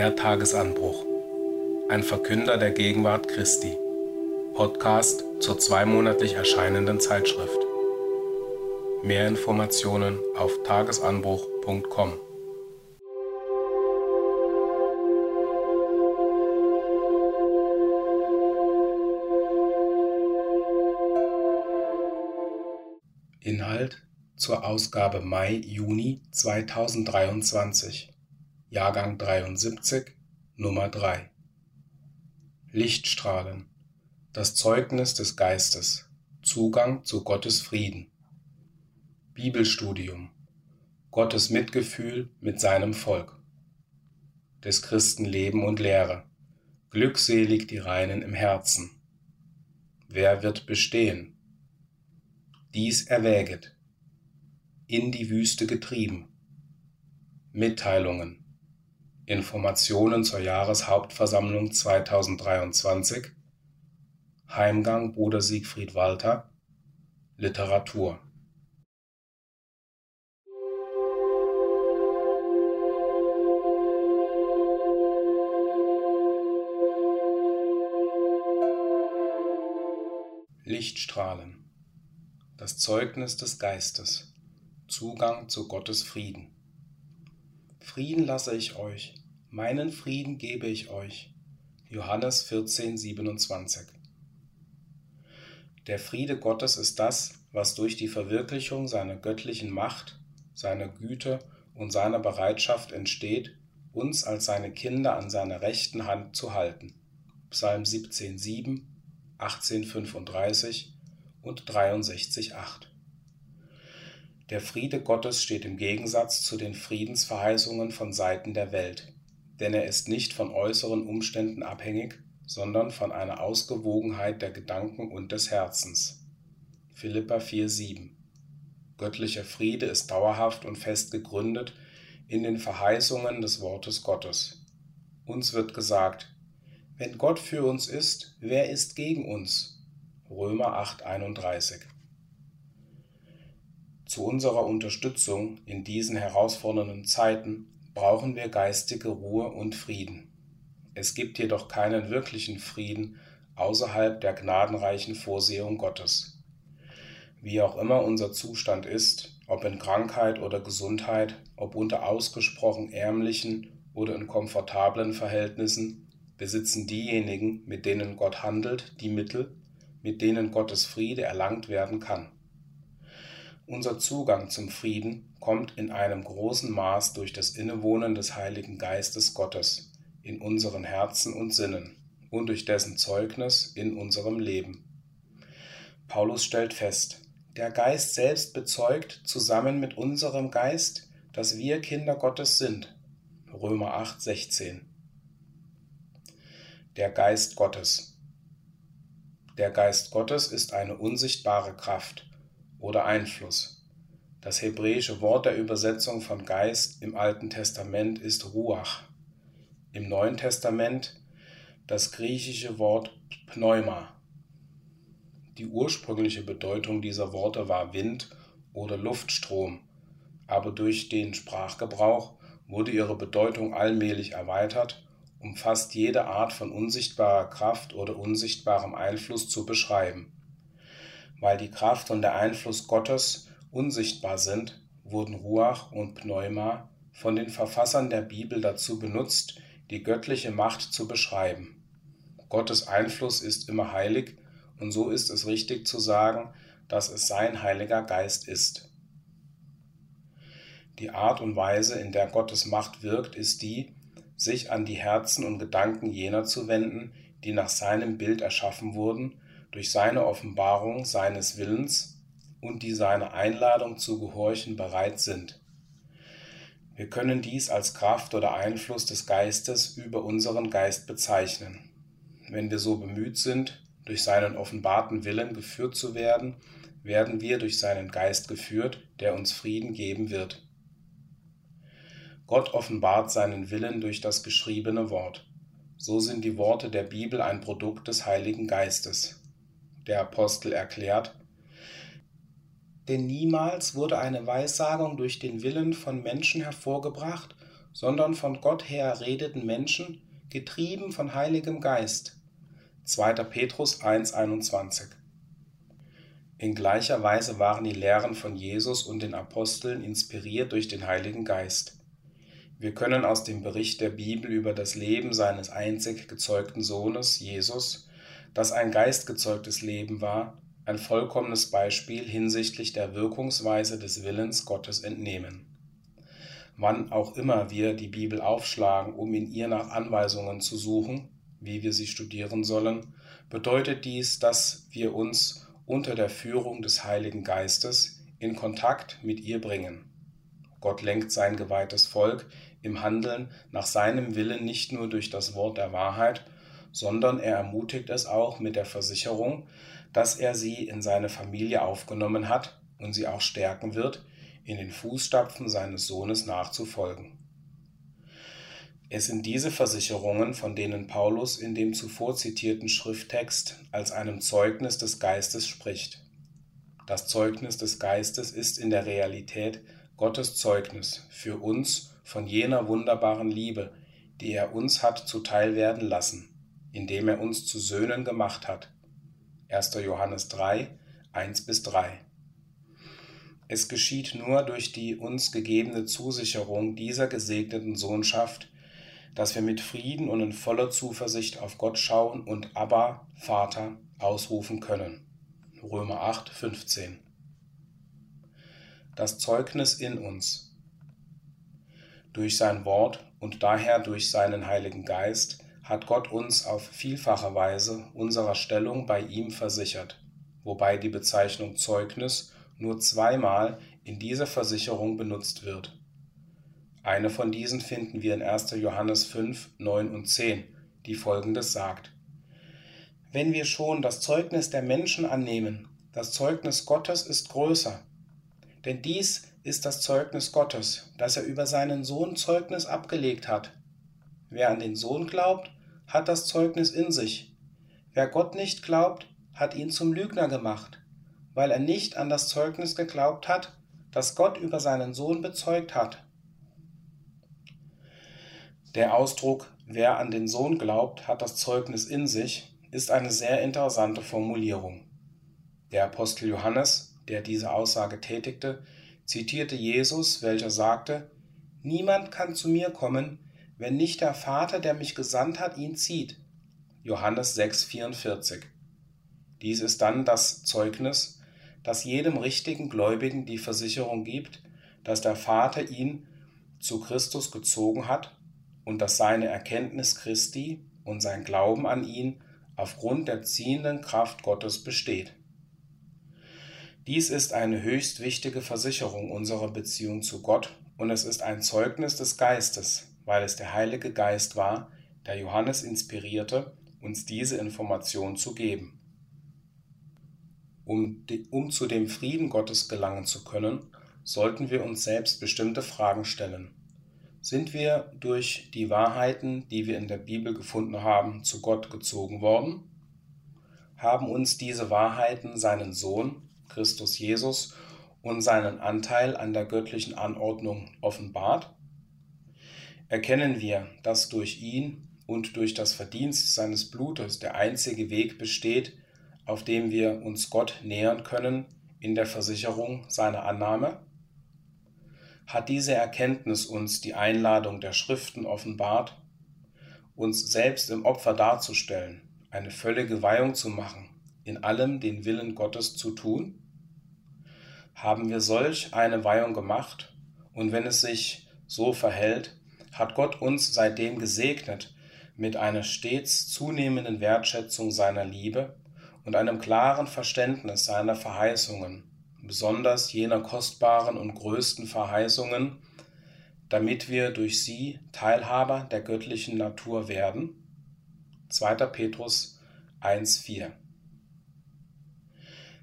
Der Tagesanbruch. Ein Verkünder der Gegenwart Christi. Podcast zur zweimonatlich erscheinenden Zeitschrift. Mehr Informationen auf tagesanbruch.com. Inhalt zur Ausgabe Mai-Juni 2023, Jahrgang 73, Nummer 3. Lichtstrahlen, das Zeugnis des Geistes, Zugang zu Gottes Frieden. Bibelstudium, Gottes Mitgefühl mit seinem Volk. Des Christen Leben und Lehre, glückselig die Reinen im Herzen. Wer wird bestehen? Dies erwäget in die Wüste getrieben. Mitteilungen. Informationen zur Jahreshauptversammlung 2023. Heimgang Bruder Siegfried Walter. Literatur. Lichtstrahlen. Das Zeugnis des Geistes. Zugang zu Gottes Frieden. Frieden lasse ich euch, meinen Frieden gebe ich euch. Johannes 14, 27. Der Friede Gottes ist das, was durch die Verwirklichung seiner göttlichen Macht, seiner Güte und seiner Bereitschaft entsteht, uns als seine Kinder an seiner rechten Hand zu halten. Psalm 17, 7, 18, 35 und 63, 8. Der Friede Gottes steht im Gegensatz zu den Friedensverheißungen von Seiten der Welt, denn er ist nicht von äußeren Umständen abhängig, sondern von einer Ausgewogenheit der Gedanken und des Herzens. Philippa 4,7 Göttlicher Friede ist dauerhaft und fest gegründet in den Verheißungen des Wortes Gottes. Uns wird gesagt, wenn Gott für uns ist, wer ist gegen uns? Römer 8,31 zu unserer Unterstützung in diesen herausfordernden Zeiten brauchen wir geistige Ruhe und Frieden. Es gibt jedoch keinen wirklichen Frieden außerhalb der gnadenreichen Vorsehung Gottes. Wie auch immer unser Zustand ist, ob in Krankheit oder Gesundheit, ob unter ausgesprochen ärmlichen oder in komfortablen Verhältnissen, besitzen diejenigen, mit denen Gott handelt, die Mittel, mit denen Gottes Friede erlangt werden kann. Unser Zugang zum Frieden kommt in einem großen Maß durch das Innewohnen des Heiligen Geistes Gottes in unseren Herzen und Sinnen und durch dessen Zeugnis in unserem Leben. Paulus stellt fest, der Geist selbst bezeugt zusammen mit unserem Geist, dass wir Kinder Gottes sind. Römer 8, 16. Der Geist Gottes. Der Geist Gottes ist eine unsichtbare Kraft, oder Einfluss. Das hebräische Wort der Übersetzung von Geist im Alten Testament ist Ruach. Im Neuen Testament das griechische Wort Pneuma. Die ursprüngliche Bedeutung dieser Worte war Wind oder Luftstrom, aber durch den Sprachgebrauch wurde ihre Bedeutung allmählich erweitert, um fast jede Art von unsichtbarer Kraft oder unsichtbarem Einfluss zu beschreiben. Weil die Kraft und der Einfluss Gottes unsichtbar sind, wurden Ruach und Pneuma von den Verfassern der Bibel dazu benutzt, die göttliche Macht zu beschreiben. Gottes Einfluss ist immer heilig und so ist es richtig zu sagen, dass es sein Heiliger Geist ist. Die Art und Weise, in der Gottes Macht wirkt, ist die, sich an die Herzen und Gedanken jener zu wenden, die nach seinem Bild erschaffen wurden durch seine Offenbarung seines Willens und die seiner Einladung zu gehorchen bereit sind. Wir können dies als Kraft oder Einfluss des Geistes über unseren Geist bezeichnen. Wenn wir so bemüht sind, durch seinen offenbarten Willen geführt zu werden, werden wir durch seinen Geist geführt, der uns Frieden geben wird. Gott offenbart seinen Willen durch das geschriebene Wort. So sind die Worte der Bibel ein Produkt des Heiligen Geistes der Apostel erklärt, denn niemals wurde eine Weissagung durch den Willen von Menschen hervorgebracht, sondern von Gott her redeten Menschen, getrieben von Heiligem Geist. 2. Petrus 1,21 In gleicher Weise waren die Lehren von Jesus und den Aposteln inspiriert durch den Heiligen Geist. Wir können aus dem Bericht der Bibel über das Leben seines einzig gezeugten Sohnes, Jesus, das ein geistgezeugtes Leben war, ein vollkommenes Beispiel hinsichtlich der Wirkungsweise des Willens Gottes entnehmen. Wann auch immer wir die Bibel aufschlagen, um in ihr nach Anweisungen zu suchen, wie wir sie studieren sollen, bedeutet dies, dass wir uns unter der Führung des Heiligen Geistes in Kontakt mit ihr bringen. Gott lenkt sein geweihtes Volk im Handeln nach seinem Willen nicht nur durch das Wort der Wahrheit, sondern er ermutigt es auch mit der Versicherung, dass er sie in seine Familie aufgenommen hat und sie auch stärken wird, in den Fußstapfen seines Sohnes nachzufolgen. Es sind diese Versicherungen, von denen Paulus in dem zuvor zitierten Schrifttext als einem Zeugnis des Geistes spricht. Das Zeugnis des Geistes ist in der Realität Gottes Zeugnis für uns von jener wunderbaren Liebe, die er uns hat zuteil werden lassen, indem er uns zu Söhnen gemacht hat. 1. Johannes 3, 1 bis 3. Es geschieht nur durch die uns gegebene Zusicherung dieser gesegneten Sohnschaft, dass wir mit Frieden und in voller Zuversicht auf Gott schauen und Abba, Vater, ausrufen können. Römer 8, 15. Das Zeugnis in uns. Durch sein Wort und daher durch seinen Heiligen Geist hat Gott uns auf vielfache Weise unserer Stellung bei ihm versichert, wobei die Bezeichnung Zeugnis nur zweimal in dieser Versicherung benutzt wird. Eine von diesen finden wir in 1. Johannes 5, 9 und 10, die folgendes sagt. Wenn wir schon das Zeugnis der Menschen annehmen, das Zeugnis Gottes ist größer. Denn dies ist das Zeugnis Gottes, dass er über seinen Sohn Zeugnis abgelegt hat. Wer an den Sohn glaubt, hat das Zeugnis in sich. Wer Gott nicht glaubt, hat ihn zum Lügner gemacht weil er nicht an das Zeugnis geglaubt hat, das Gott über seinen Sohn bezeugt hat. Der Ausdruck Wer an den Sohn glaubt, hat das Zeugnis in sich, ist eine sehr interessante Formulierung. Der Apostel Johannes, der diese Aussage tätigte, zitierte Jesus, welcher sagte, Niemand kann zu mir kommen, wenn nicht der Vater, der mich gesandt hat, ihn zieht. Johannes 6,44. Dies ist dann das Zeugnis, das jedem richtigen Gläubigen die Versicherung gibt, dass der Vater ihn zu Christus gezogen hat und dass seine Erkenntnis Christi und sein Glauben an ihn aufgrund der ziehenden Kraft Gottes besteht. Dies ist eine höchst wichtige Versicherung unserer Beziehung zu Gott und es ist ein Zeugnis des Geistes, weil es der Heilige Geist war, der Johannes inspirierte, uns diese Information zu geben. Um, um zu dem Frieden Gottes gelangen zu können, sollten wir uns selbst bestimmte Fragen stellen. Sind wir durch die Wahrheiten, die wir in der Bibel gefunden haben, zu Gott gezogen worden? Haben uns diese Wahrheiten seinen Sohn, Christus Jesus, und seinen Anteil an der göttlichen Anordnung offenbart? Erkennen wir, dass durch ihn und durch das Verdienst seines Blutes der einzige Weg besteht, auf dem wir uns Gott nähern können in der Versicherung seiner Annahme? Hat diese Erkenntnis uns die Einladung der Schriften offenbart, uns selbst im Opfer darzustellen, eine völlige Weihung zu machen, in allem den Willen Gottes zu tun? Haben wir solch eine Weihung gemacht und wenn es sich so verhält, hat Gott uns seitdem gesegnet mit einer stets zunehmenden Wertschätzung seiner Liebe und einem klaren Verständnis seiner Verheißungen, besonders jener kostbaren und größten Verheißungen, damit wir durch sie Teilhaber der göttlichen Natur werden. 2. Petrus 1.4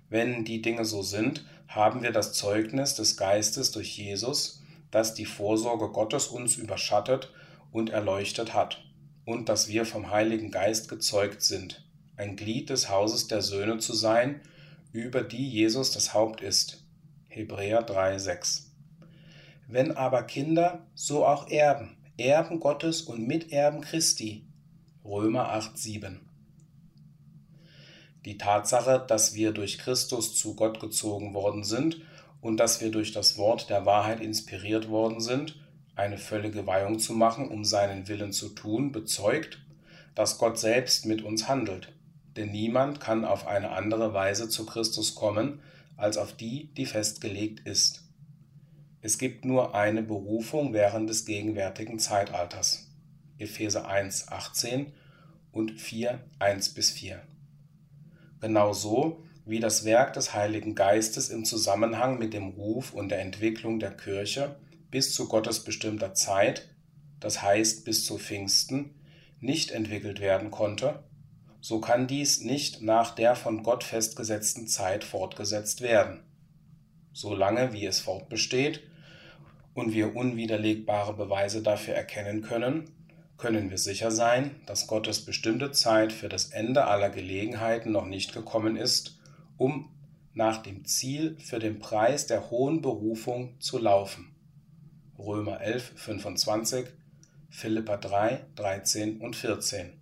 Wenn die Dinge so sind, haben wir das Zeugnis des Geistes durch Jesus, das die Vorsorge Gottes uns überschattet und erleuchtet hat, und dass wir vom Heiligen Geist gezeugt sind ein Glied des Hauses der Söhne zu sein, über die Jesus das Haupt ist. Hebräer 3,6 Wenn aber Kinder, so auch Erben, Erben Gottes und Miterben Christi. Römer 8, 7. Die Tatsache, dass wir durch Christus zu Gott gezogen worden sind und dass wir durch das Wort der Wahrheit inspiriert worden sind, eine völlige Weihung zu machen, um seinen Willen zu tun, bezeugt, dass Gott selbst mit uns handelt. Denn niemand kann auf eine andere Weise zu Christus kommen, als auf die, die festgelegt ist. Es gibt nur eine Berufung während des gegenwärtigen Zeitalters. Epheser 1, 18 und 4, 1 bis 4. Genauso wie das Werk des Heiligen Geistes im Zusammenhang mit dem Ruf und der Entwicklung der Kirche bis zu Gottes bestimmter Zeit, das heißt bis zu Pfingsten, nicht entwickelt werden konnte, so kann dies nicht nach der von Gott festgesetzten Zeit fortgesetzt werden. Solange wie es fortbesteht und wir unwiderlegbare Beweise dafür erkennen können, können wir sicher sein, dass Gottes bestimmte Zeit für das Ende aller Gelegenheiten noch nicht gekommen ist, um nach dem Ziel für den Preis der hohen Berufung zu laufen. Römer 11, 25, Philippa 3, 13 und 14.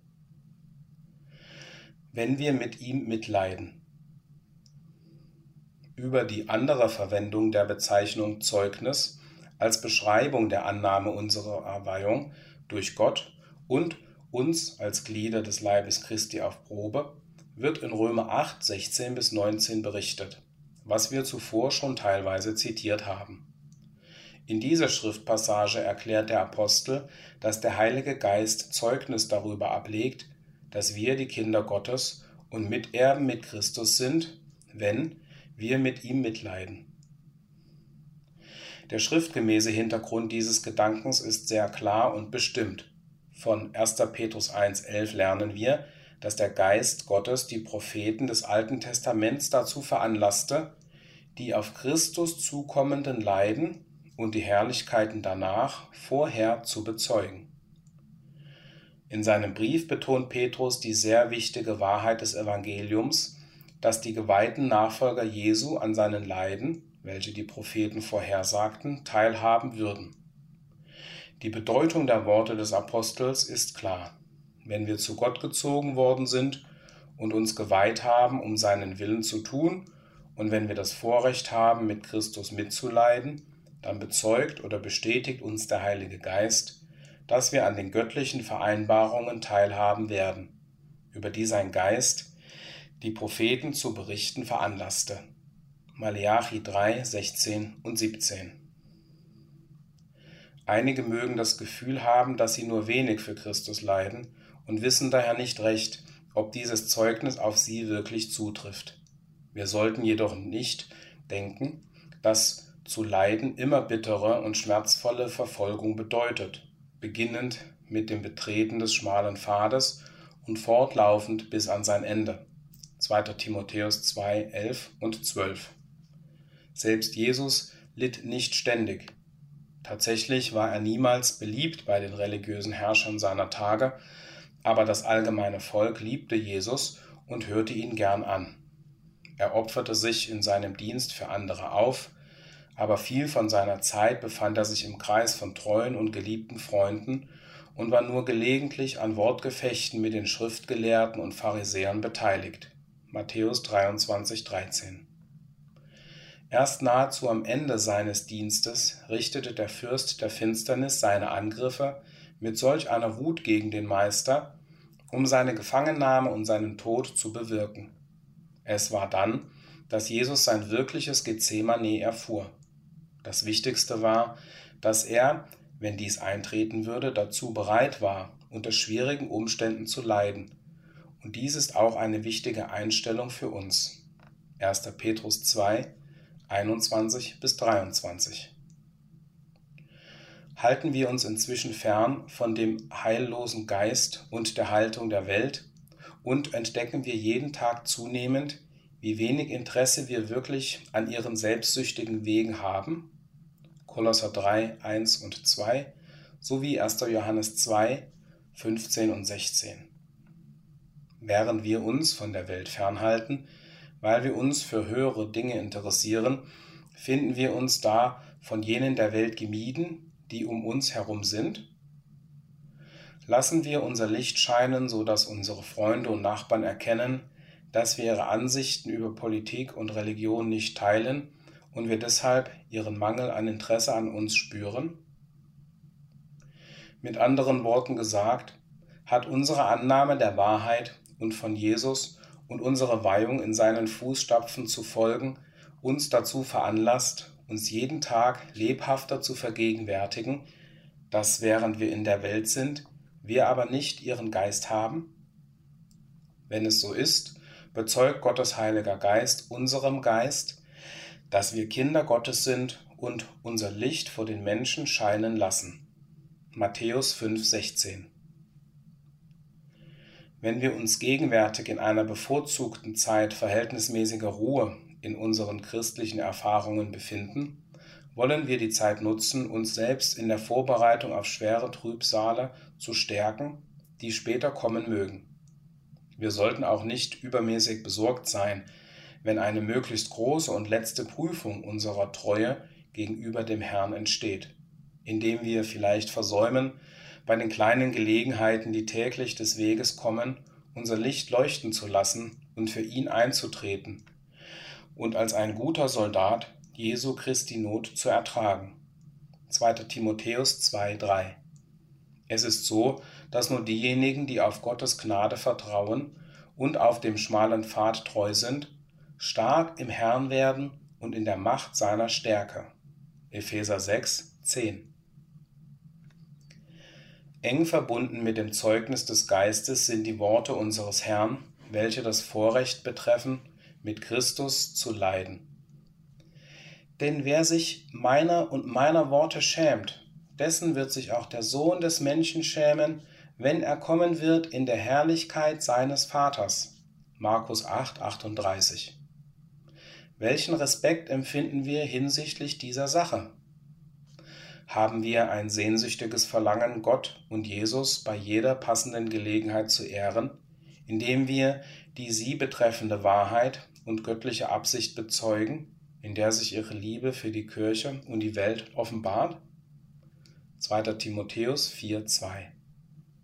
Wenn wir mit ihm mitleiden. Über die andere Verwendung der Bezeichnung Zeugnis als Beschreibung der Annahme unserer Erweihung durch Gott und uns als Glieder des Leibes Christi auf Probe, wird in Römer 8, 16 bis 19 berichtet, was wir zuvor schon teilweise zitiert haben. In dieser Schriftpassage erklärt der Apostel, dass der Heilige Geist Zeugnis darüber ablegt, dass wir die Kinder Gottes und Miterben mit Christus sind, wenn wir mit ihm mitleiden. Der schriftgemäße Hintergrund dieses Gedankens ist sehr klar und bestimmt. Von 1. Petrus 1.11 lernen wir, dass der Geist Gottes die Propheten des Alten Testaments dazu veranlasste, die auf Christus zukommenden Leiden und die Herrlichkeiten danach vorher zu bezeugen. In seinem Brief betont Petrus die sehr wichtige Wahrheit des Evangeliums, dass die geweihten Nachfolger Jesu an seinen Leiden, welche die Propheten vorhersagten, teilhaben würden. Die Bedeutung der Worte des Apostels ist klar. Wenn wir zu Gott gezogen worden sind und uns geweiht haben, um seinen Willen zu tun, und wenn wir das Vorrecht haben, mit Christus mitzuleiden, dann bezeugt oder bestätigt uns der Heilige Geist, dass wir an den göttlichen Vereinbarungen teilhaben werden, über die sein Geist die Propheten zu berichten veranlasste. Maleachi 3, 16 und 17. Einige mögen das Gefühl haben, dass sie nur wenig für Christus leiden und wissen daher nicht recht, ob dieses Zeugnis auf sie wirklich zutrifft. Wir sollten jedoch nicht denken, dass zu leiden immer bittere und schmerzvolle Verfolgung bedeutet, beginnend mit dem Betreten des schmalen Pfades und fortlaufend bis an sein Ende. 2. Timotheus 2, 11 und 12. Selbst Jesus litt nicht ständig. Tatsächlich war er niemals beliebt bei den religiösen Herrschern seiner Tage, aber das allgemeine Volk liebte Jesus und hörte ihn gern an. Er opferte sich in seinem Dienst für andere auf, aber viel von seiner Zeit befand er sich im Kreis von treuen und geliebten Freunden und war nur gelegentlich an Wortgefechten mit den Schriftgelehrten und Pharisäern beteiligt. Matthäus 23, 13. Erst nahezu am Ende seines Dienstes richtete der Fürst der Finsternis seine Angriffe mit solch einer Wut gegen den Meister, um seine Gefangennahme und seinen Tod zu bewirken. Es war dann, dass Jesus sein wirkliches Gethsemane erfuhr. Das Wichtigste war, dass er, wenn dies eintreten würde, dazu bereit war, unter schwierigen Umständen zu leiden. Und dies ist auch eine wichtige Einstellung für uns. 1. Petrus 2, 21 bis 23. Halten wir uns inzwischen fern von dem heillosen Geist und der Haltung der Welt und entdecken wir jeden Tag zunehmend, wie wenig Interesse wir wirklich an ihren selbstsüchtigen Wegen haben Kolosser 3, 1 und 2 sowie 1. Johannes 2, 15 und 16. Während wir uns von der Welt fernhalten, weil wir uns für höhere Dinge interessieren, finden wir uns da von jenen der Welt gemieden, die um uns herum sind? Lassen wir unser Licht scheinen, so dass unsere Freunde und Nachbarn erkennen, dass wir ihre Ansichten über Politik und Religion nicht teilen und wir deshalb ihren Mangel an Interesse an uns spüren? Mit anderen Worten gesagt, hat unsere Annahme der Wahrheit und von Jesus und unsere Weihung in seinen Fußstapfen zu folgen uns dazu veranlasst, uns jeden Tag lebhafter zu vergegenwärtigen, dass während wir in der Welt sind, wir aber nicht ihren Geist haben? Wenn es so ist, bezeugt Gottes Heiliger Geist unserem Geist, dass wir Kinder Gottes sind und unser Licht vor den Menschen scheinen lassen. Matthäus 5,16 Wenn wir uns gegenwärtig in einer bevorzugten Zeit verhältnismäßiger Ruhe in unseren christlichen Erfahrungen befinden, wollen wir die Zeit nutzen, uns selbst in der Vorbereitung auf schwere Trübsale zu stärken, die später kommen mögen. Wir sollten auch nicht übermäßig besorgt sein, wenn eine möglichst große und letzte Prüfung unserer Treue gegenüber dem Herrn entsteht, indem wir vielleicht versäumen, bei den kleinen Gelegenheiten, die täglich des Weges kommen, unser Licht leuchten zu lassen und für ihn einzutreten und als ein guter Soldat Jesu Christi Not zu ertragen. 2. Timotheus 2,3 Es ist so, dass nur diejenigen, die auf Gottes Gnade vertrauen und auf dem schmalen Pfad treu sind, stark im Herrn werden und in der Macht seiner Stärke. Epheser 6, 10. Eng verbunden mit dem Zeugnis des Geistes sind die Worte unseres Herrn, welche das Vorrecht betreffen, mit Christus zu leiden. Denn wer sich meiner und meiner Worte schämt, dessen wird sich auch der Sohn des Menschen schämen, wenn er kommen wird in der Herrlichkeit seines Vaters. Markus 8, 38. Welchen Respekt empfinden wir hinsichtlich dieser Sache? Haben wir ein sehnsüchtiges Verlangen, Gott und Jesus bei jeder passenden Gelegenheit zu ehren, indem wir die sie betreffende Wahrheit und göttliche Absicht bezeugen in der sich ihre Liebe für die Kirche und die Welt offenbart? 2. Timotheus 4,2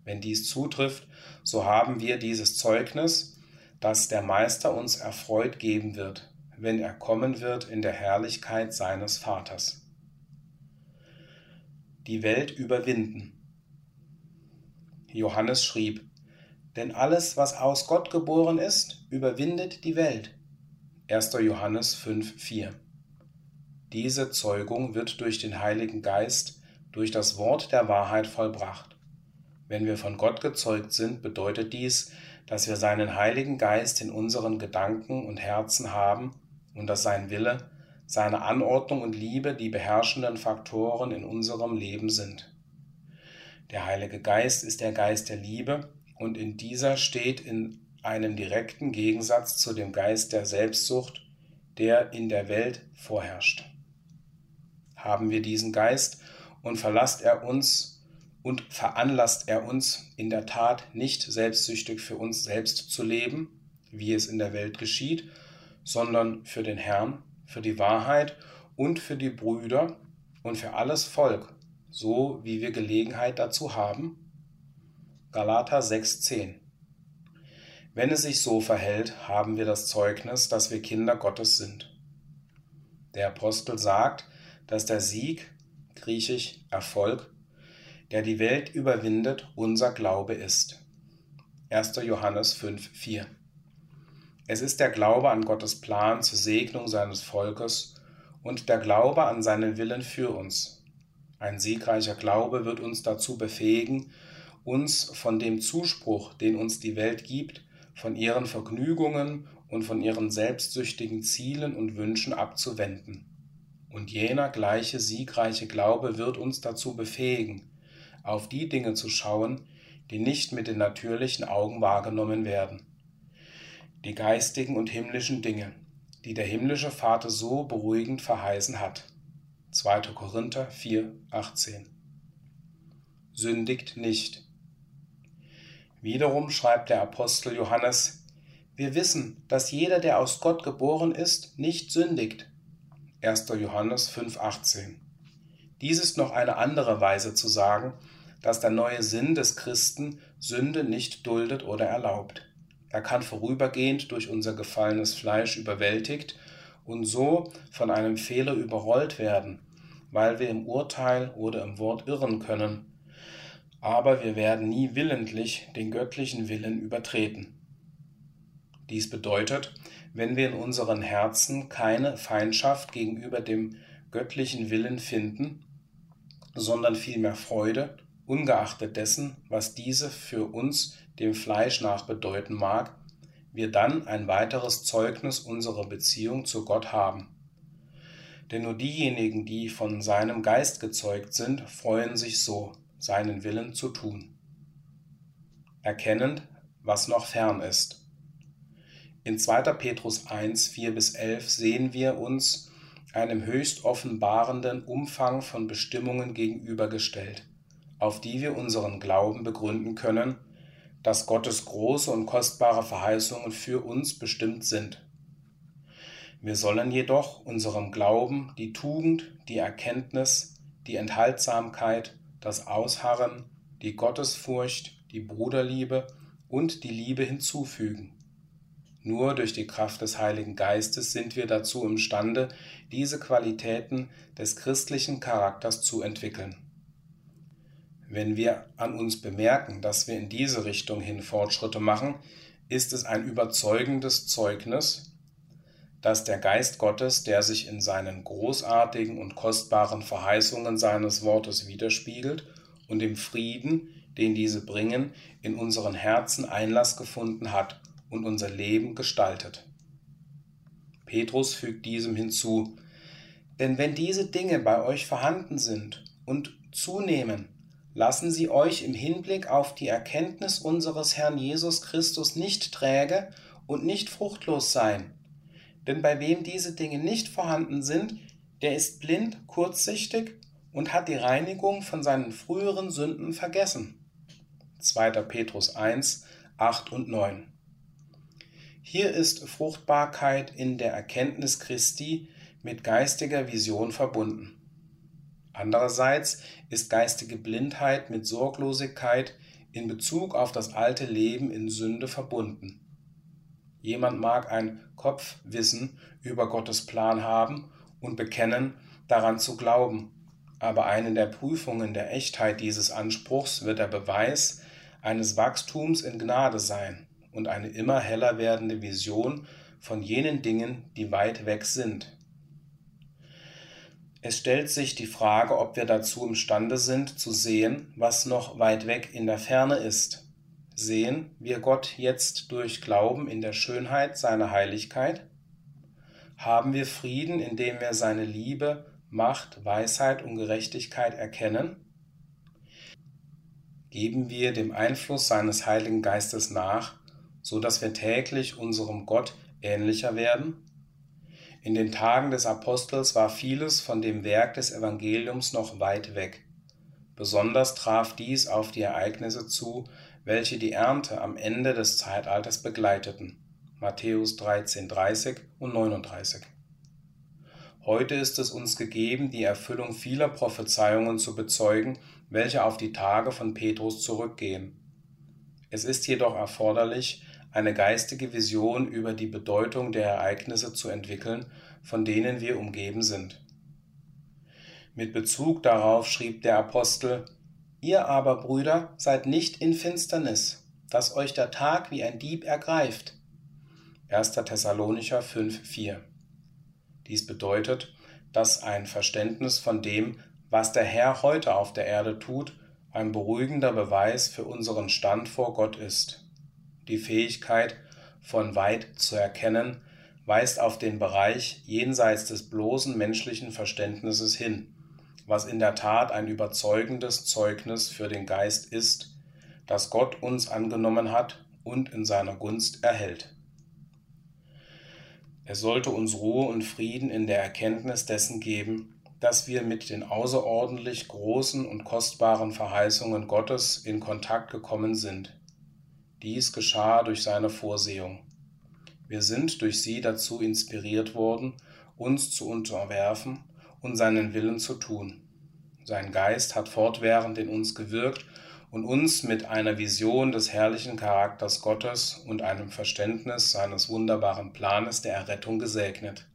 Wenn dies zutrifft, so haben wir dieses Zeugnis, das der Meister uns erfreut geben wird, wenn er kommen wird in der Herrlichkeit seines Vaters. Die Welt überwinden. Johannes schrieb, denn alles, was aus Gott geboren ist, überwindet die Welt. 1. Johannes 5,4 Diese Zeugung wird durch den Heiligen Geist, durch das Wort der Wahrheit vollbracht. Wenn wir von Gott gezeugt sind, bedeutet dies, dass wir seinen Heiligen Geist in unseren Gedanken und Herzen haben und dass sein Wille, seine Anordnung und Liebe die beherrschenden Faktoren in unserem Leben sind. Der Heilige Geist ist der Geist der Liebe und in dieser steht in einen direkten Gegensatz zu dem Geist der Selbstsucht, der in der Welt vorherrscht. Haben wir diesen Geist und verlasst er uns und veranlasst er uns in der Tat nicht selbstsüchtig für uns selbst zu leben, wie es in der Welt geschieht, sondern für den Herrn, für die Wahrheit und für die Brüder und für alles Volk, so wie wir Gelegenheit dazu haben? Galater 6,10 wenn es sich so verhält, haben wir das Zeugnis, dass wir Kinder Gottes sind. Der Apostel sagt, dass der Sieg, griechisch Erfolg, der die Welt überwindet, unser Glaube ist. 1. Johannes 5,4 Es ist der Glaube an Gottes Plan zur Segnung seines Volkes und der Glaube an seinen Willen für uns. Ein siegreicher Glaube wird uns dazu befähigen, uns von dem Zuspruch, den uns die Welt gibt, von ihren Vergnügungen und von ihren selbstsüchtigen Zielen und Wünschen abzuwenden. Und jener gleiche siegreiche Glaube wird uns dazu befähigen, auf die Dinge zu schauen, die nicht mit den natürlichen Augen wahrgenommen werden. Die geistigen und himmlischen Dinge, die der himmlische Vater so beruhigend verheißen hat. 2. Korinther 4, 18. Sündigt nicht. Wiederum schreibt der Apostel Johannes, wir wissen, dass jeder, der aus Gott geboren ist, nicht sündigt. 1. Johannes 5.18. Dies ist noch eine andere Weise zu sagen, dass der neue Sinn des Christen Sünde nicht duldet oder erlaubt. Er kann vorübergehend durch unser gefallenes Fleisch überwältigt und so von einem Fehler überrollt werden, weil wir im Urteil oder im Wort irren können. Aber wir werden nie willentlich den göttlichen Willen übertreten. Dies bedeutet, wenn wir in unseren Herzen keine Feindschaft gegenüber dem göttlichen Willen finden, sondern vielmehr Freude, ungeachtet dessen, was diese für uns dem Fleisch nach bedeuten mag, wir dann ein weiteres Zeugnis unserer Beziehung zu Gott haben. Denn nur diejenigen, die von seinem Geist gezeugt sind, freuen sich so, seinen Willen zu tun. Erkennend, was noch fern ist. In 2. Petrus 1, 4 bis 11 sehen wir uns einem höchst offenbarenden Umfang von Bestimmungen gegenübergestellt, auf die wir unseren Glauben begründen können, dass Gottes große und kostbare Verheißungen für uns bestimmt sind. Wir sollen jedoch unserem Glauben die Tugend, die Erkenntnis, die Enthaltsamkeit, das Ausharren, die Gottesfurcht, die Bruderliebe und die Liebe hinzufügen. Nur durch die Kraft des Heiligen Geistes sind wir dazu imstande, diese Qualitäten des christlichen Charakters zu entwickeln. Wenn wir an uns bemerken, dass wir in diese Richtung hin Fortschritte machen, ist es ein überzeugendes Zeugnis, dass der Geist Gottes, der sich in seinen großartigen und kostbaren Verheißungen seines Wortes widerspiegelt und im Frieden, den diese bringen, in unseren Herzen Einlass gefunden hat und unser Leben gestaltet. Petrus fügt diesem hinzu, denn wenn diese Dinge bei euch vorhanden sind und zunehmen, lassen Sie euch im Hinblick auf die Erkenntnis unseres Herrn Jesus Christus nicht träge und nicht fruchtlos sein. Denn bei wem diese Dinge nicht vorhanden sind, der ist blind, kurzsichtig und hat die Reinigung von seinen früheren Sünden vergessen. 2. Petrus 1, 8 und 9. Hier ist Fruchtbarkeit in der Erkenntnis Christi mit geistiger Vision verbunden. Andererseits ist geistige Blindheit mit Sorglosigkeit in Bezug auf das alte Leben in Sünde verbunden. Jemand mag ein Kopfwissen über Gottes Plan haben und bekennen, daran zu glauben, aber eine der Prüfungen der Echtheit dieses Anspruchs wird der Beweis eines Wachstums in Gnade sein und eine immer heller werdende Vision von jenen Dingen, die weit weg sind. Es stellt sich die Frage, ob wir dazu imstande sind, zu sehen, was noch weit weg in der Ferne ist. Sehen wir Gott jetzt durch Glauben in der Schönheit seiner Heiligkeit? Haben wir Frieden, indem wir seine Liebe, Macht, Weisheit und Gerechtigkeit erkennen? Geben wir dem Einfluss seines Heiligen Geistes nach, so dass wir täglich unserem Gott ähnlicher werden? In den Tagen des Apostels war vieles von dem Werk des Evangeliums noch weit weg. Besonders traf dies auf die Ereignisse zu, welche die Ernte am Ende des Zeitalters begleiteten. Matthäus 13, 30 und 39. Heute ist es uns gegeben, die Erfüllung vieler Prophezeiungen zu bezeugen, welche auf die Tage von Petrus zurückgehen. Es ist jedoch erforderlich, eine geistige Vision über die Bedeutung der Ereignisse zu entwickeln, von denen wir umgeben sind. Mit Bezug darauf schrieb der Apostel, Ihr aber, Brüder, seid nicht in Finsternis, dass euch der Tag wie ein Dieb ergreift. 1. Thessalonicher 5,4 Dies bedeutet, dass ein Verständnis von dem, was der Herr heute auf der Erde tut, ein beruhigender Beweis für unseren Stand vor Gott ist. Die Fähigkeit, von weit zu erkennen, weist auf den Bereich jenseits des bloßen menschlichen Verständnisses hin, was in der Tat ein überzeugendes Zeugnis für den Geist ist, das Gott uns angenommen hat und in seiner Gunst erhält. Es sollte uns Ruhe und Frieden in der Erkenntnis dessen geben, dass wir mit den außerordentlich großen und kostbaren Verheißungen Gottes in Kontakt gekommen sind dies geschah durch seine Vorsehung. Wir sind durch sie dazu inspiriert worden, uns zu unterwerfen und seinen Willen zu tun. Sein Geist hat fortwährend in uns gewirkt und uns mit einer Vision des herrlichen Charakters Gottes und einem Verständnis seines wunderbaren Planes der Errettung gesegnet.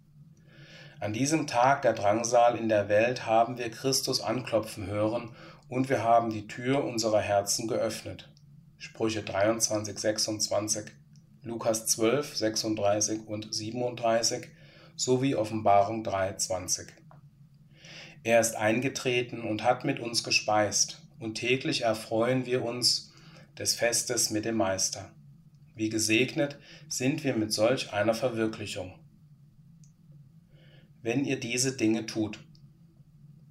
An diesem Tag der Drangsal in der Welt haben wir Christus anklopfen hören und wir haben die Tür unserer Herzen geöffnet. Sprüche 23, 26, Lukas 12, 36 und 37 sowie Offenbarung 3, 20. Er ist eingetreten und hat mit uns gespeist, und täglich erfreuen wir uns des Festes mit dem Meister. Wie gesegnet sind wir mit solch einer Verwirklichung. Wenn ihr diese Dinge tut.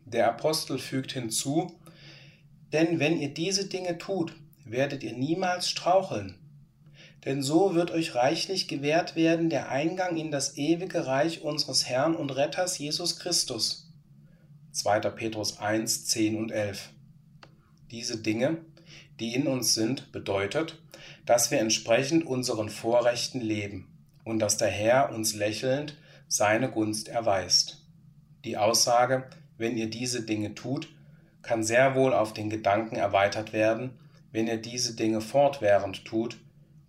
Der Apostel fügt hinzu, denn wenn ihr diese Dinge tut, werdet ihr niemals straucheln. Denn so wird euch reichlich gewährt werden der Eingang in das ewige Reich unseres Herrn und Retters Jesus Christus. 2. Petrus 1, 10 und 11. Diese Dinge, die in uns sind, bedeutet, dass wir entsprechend unseren Vorrechten leben und dass der Herr uns lächelnd seine Gunst erweist. Die Aussage, wenn ihr diese Dinge tut, kann sehr wohl auf den Gedanken erweitert werden, wenn ihr diese Dinge fortwährend tut,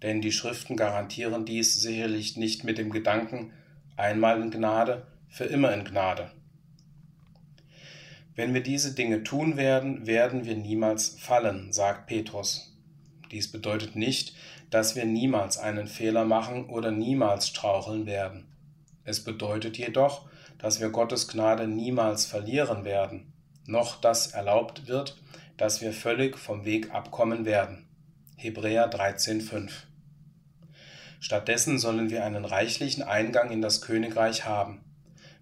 denn die Schriften garantieren dies sicherlich nicht mit dem Gedanken einmal in Gnade, für immer in Gnade. Wenn wir diese Dinge tun werden, werden wir niemals fallen, sagt Petrus. Dies bedeutet nicht, dass wir niemals einen Fehler machen oder niemals straucheln werden. Es bedeutet jedoch, dass wir Gottes Gnade niemals verlieren werden, noch dass erlaubt wird, dass wir völlig vom Weg abkommen werden. Hebräer 13,5 Stattdessen sollen wir einen reichlichen Eingang in das Königreich haben,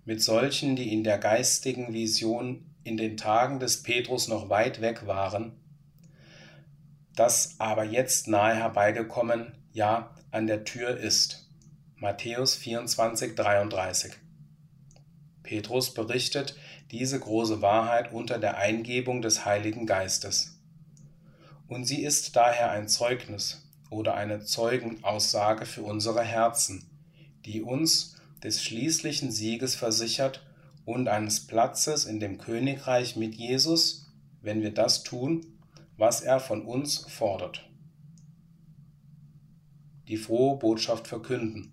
mit solchen, die in der geistigen Vision in den Tagen des Petrus noch weit weg waren, das aber jetzt nahe herbeigekommen, ja, an der Tür ist. Matthäus 24, 33. Petrus berichtet diese große Wahrheit unter der Eingebung des Heiligen Geistes. Und sie ist daher ein Zeugnis oder eine Zeugenaussage für unsere Herzen, die uns des schließlichen Sieges versichert und eines Platzes in dem Königreich mit Jesus, wenn wir das tun, was er von uns fordert. Die frohe Botschaft verkünden.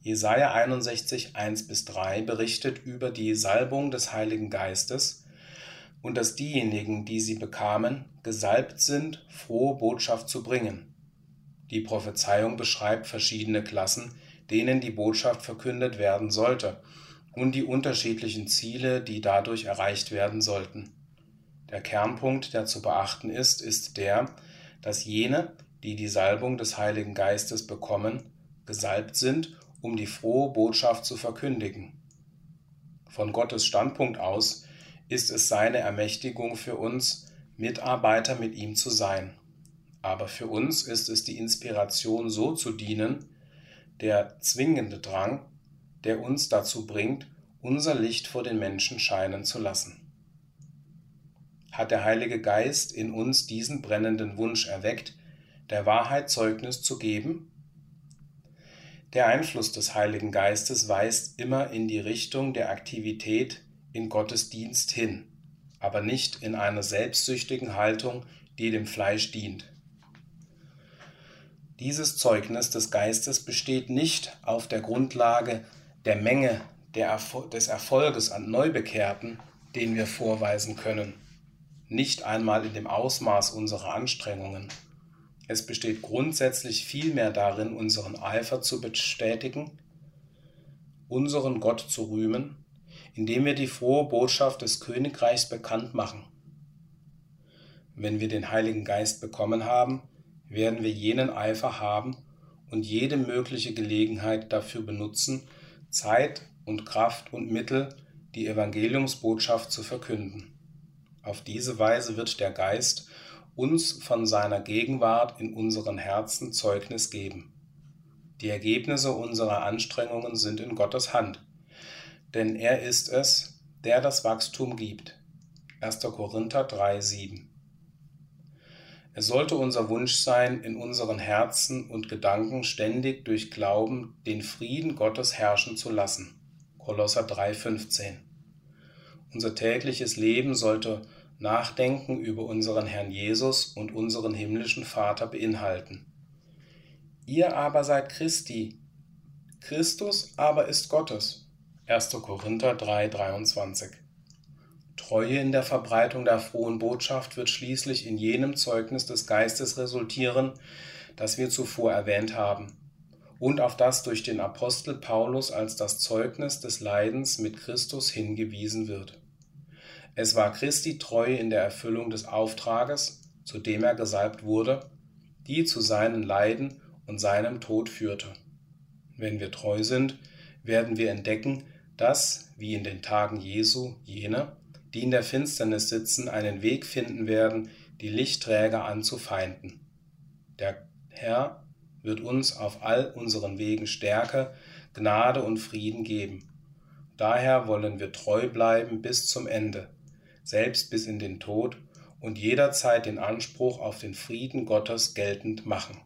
Jesaja 61, 1 bis 3 berichtet über die Salbung des Heiligen Geistes und dass diejenigen, die sie bekamen, gesalbt sind, frohe Botschaft zu bringen. Die Prophezeiung beschreibt verschiedene Klassen, denen die Botschaft verkündet werden sollte und die unterschiedlichen Ziele, die dadurch erreicht werden sollten. Der Kernpunkt, der zu beachten ist, ist der, dass jene, die die Salbung des Heiligen Geistes bekommen, gesalbt sind, um die frohe Botschaft zu verkündigen. Von Gottes Standpunkt aus ist es seine Ermächtigung für uns, Mitarbeiter mit ihm zu sein. Aber für uns ist es die Inspiration, so zu dienen, der zwingende Drang, der uns dazu bringt, unser Licht vor den Menschen scheinen zu lassen. Hat der Heilige Geist in uns diesen brennenden Wunsch erweckt, der Wahrheit Zeugnis zu geben? Der Einfluss des Heiligen Geistes weist immer in die Richtung der Aktivität in Gottes Dienst hin, aber nicht in einer selbstsüchtigen Haltung, die dem Fleisch dient. Dieses Zeugnis des Geistes besteht nicht auf der Grundlage der Menge der, des Erfolges an Neubekehrten, den wir vorweisen können, nicht einmal in dem Ausmaß unserer Anstrengungen. Es besteht grundsätzlich vielmehr darin, unseren Eifer zu bestätigen, unseren Gott zu rühmen, indem wir die frohe Botschaft des Königreichs bekannt machen. Wenn wir den Heiligen Geist bekommen haben, werden wir jenen Eifer haben und jede mögliche Gelegenheit dafür benutzen, Zeit und Kraft und Mittel, die Evangeliumsbotschaft zu verkünden. Auf diese Weise wird der Geist uns von seiner Gegenwart in unseren Herzen Zeugnis geben. Die Ergebnisse unserer Anstrengungen sind in Gottes Hand, denn er ist es, der das Wachstum gibt. 1. Korinther 3, 7. Es sollte unser Wunsch sein, in unseren Herzen und Gedanken ständig durch Glauben den Frieden Gottes herrschen zu lassen. Kolosser 3,15. unser tägliches Leben sollte Nachdenken über unseren Herrn Jesus und unseren himmlischen Vater beinhalten. Ihr aber seid Christi, Christus aber ist Gottes. 1. Korinther 3, 23. Treue in der Verbreitung der frohen Botschaft wird schließlich in jenem Zeugnis des Geistes resultieren, das wir zuvor erwähnt haben, und auf das durch den Apostel Paulus als das Zeugnis des Leidens mit Christus hingewiesen wird. Es war Christi Treue in der Erfüllung des Auftrages, zu dem er gesalbt wurde, die zu seinen Leiden und seinem Tod führte. Wenn wir treu sind, werden wir entdecken, dass, wie in den Tagen Jesu, jene, die in der Finsternis sitzen, einen Weg finden werden, die Lichtträger anzufeinden. Der Herr wird uns auf all unseren Wegen Stärke, Gnade und Frieden geben. Daher wollen wir treu bleiben bis zum Ende, selbst bis in den Tod und jederzeit den Anspruch auf den Frieden Gottes geltend machen.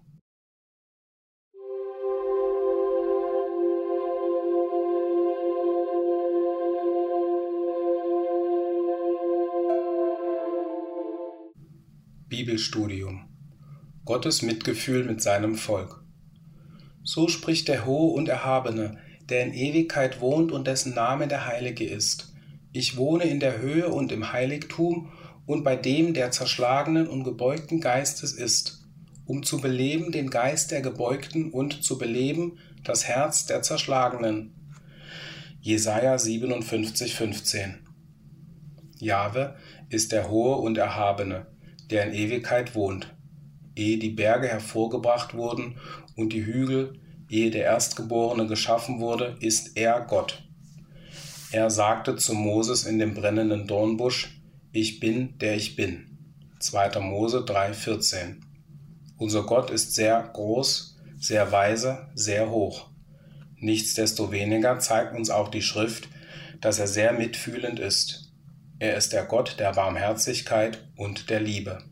Bibelstudium Gottes Mitgefühl mit seinem Volk. So spricht der Hohe und Erhabene, der in Ewigkeit wohnt und dessen Name der Heilige ist. Ich wohne in der Höhe und im Heiligtum und bei dem, der zerschlagenen und gebeugten Geistes ist, um zu beleben den Geist der Gebeugten und zu beleben das Herz der Zerschlagenen. Jesaja 57, 15. Jahwe ist der Hohe und Erhabene, der in Ewigkeit wohnt. Ehe die Berge hervorgebracht wurden und die Hügel, ehe der Erstgeborene geschaffen wurde, ist er Gott. Er sagte zu Moses in dem brennenden Dornbusch, Ich bin, der ich bin. 2. Mose 3,14. Unser Gott ist sehr groß, sehr weise, sehr hoch. Nichtsdestoweniger zeigt uns auch die Schrift, dass er sehr mitfühlend ist. Er ist der Gott der Barmherzigkeit und der Liebe.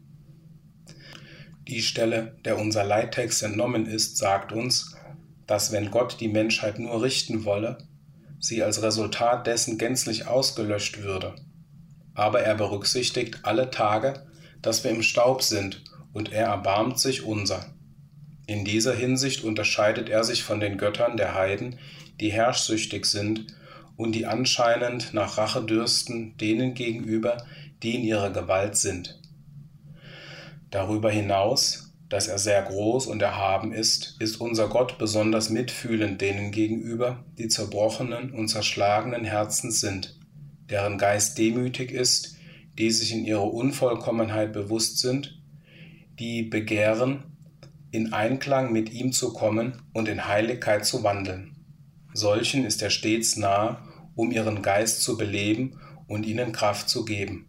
Die Stelle, der unser Leittext entnommen ist, sagt uns, dass wenn Gott die Menschheit nur richten wolle, sie als Resultat dessen gänzlich ausgelöscht würde. Aber er berücksichtigt alle Tage, dass wir im Staub sind, und er erbarmt sich unser. In dieser Hinsicht unterscheidet er sich von den Göttern der Heiden, die herrschsüchtig sind und die anscheinend nach Rache dürsten denen gegenüber, die in ihrer Gewalt sind. Darüber hinaus, dass er sehr groß und erhaben ist, ist unser Gott besonders mitfühlend denen gegenüber, die zerbrochenen und zerschlagenen Herzens sind, deren Geist demütig ist, die sich in ihrer Unvollkommenheit bewusst sind, die begehren, in Einklang mit ihm zu kommen und in Heiligkeit zu wandeln. Solchen ist er stets nahe um ihren Geist zu beleben und ihnen Kraft zu geben.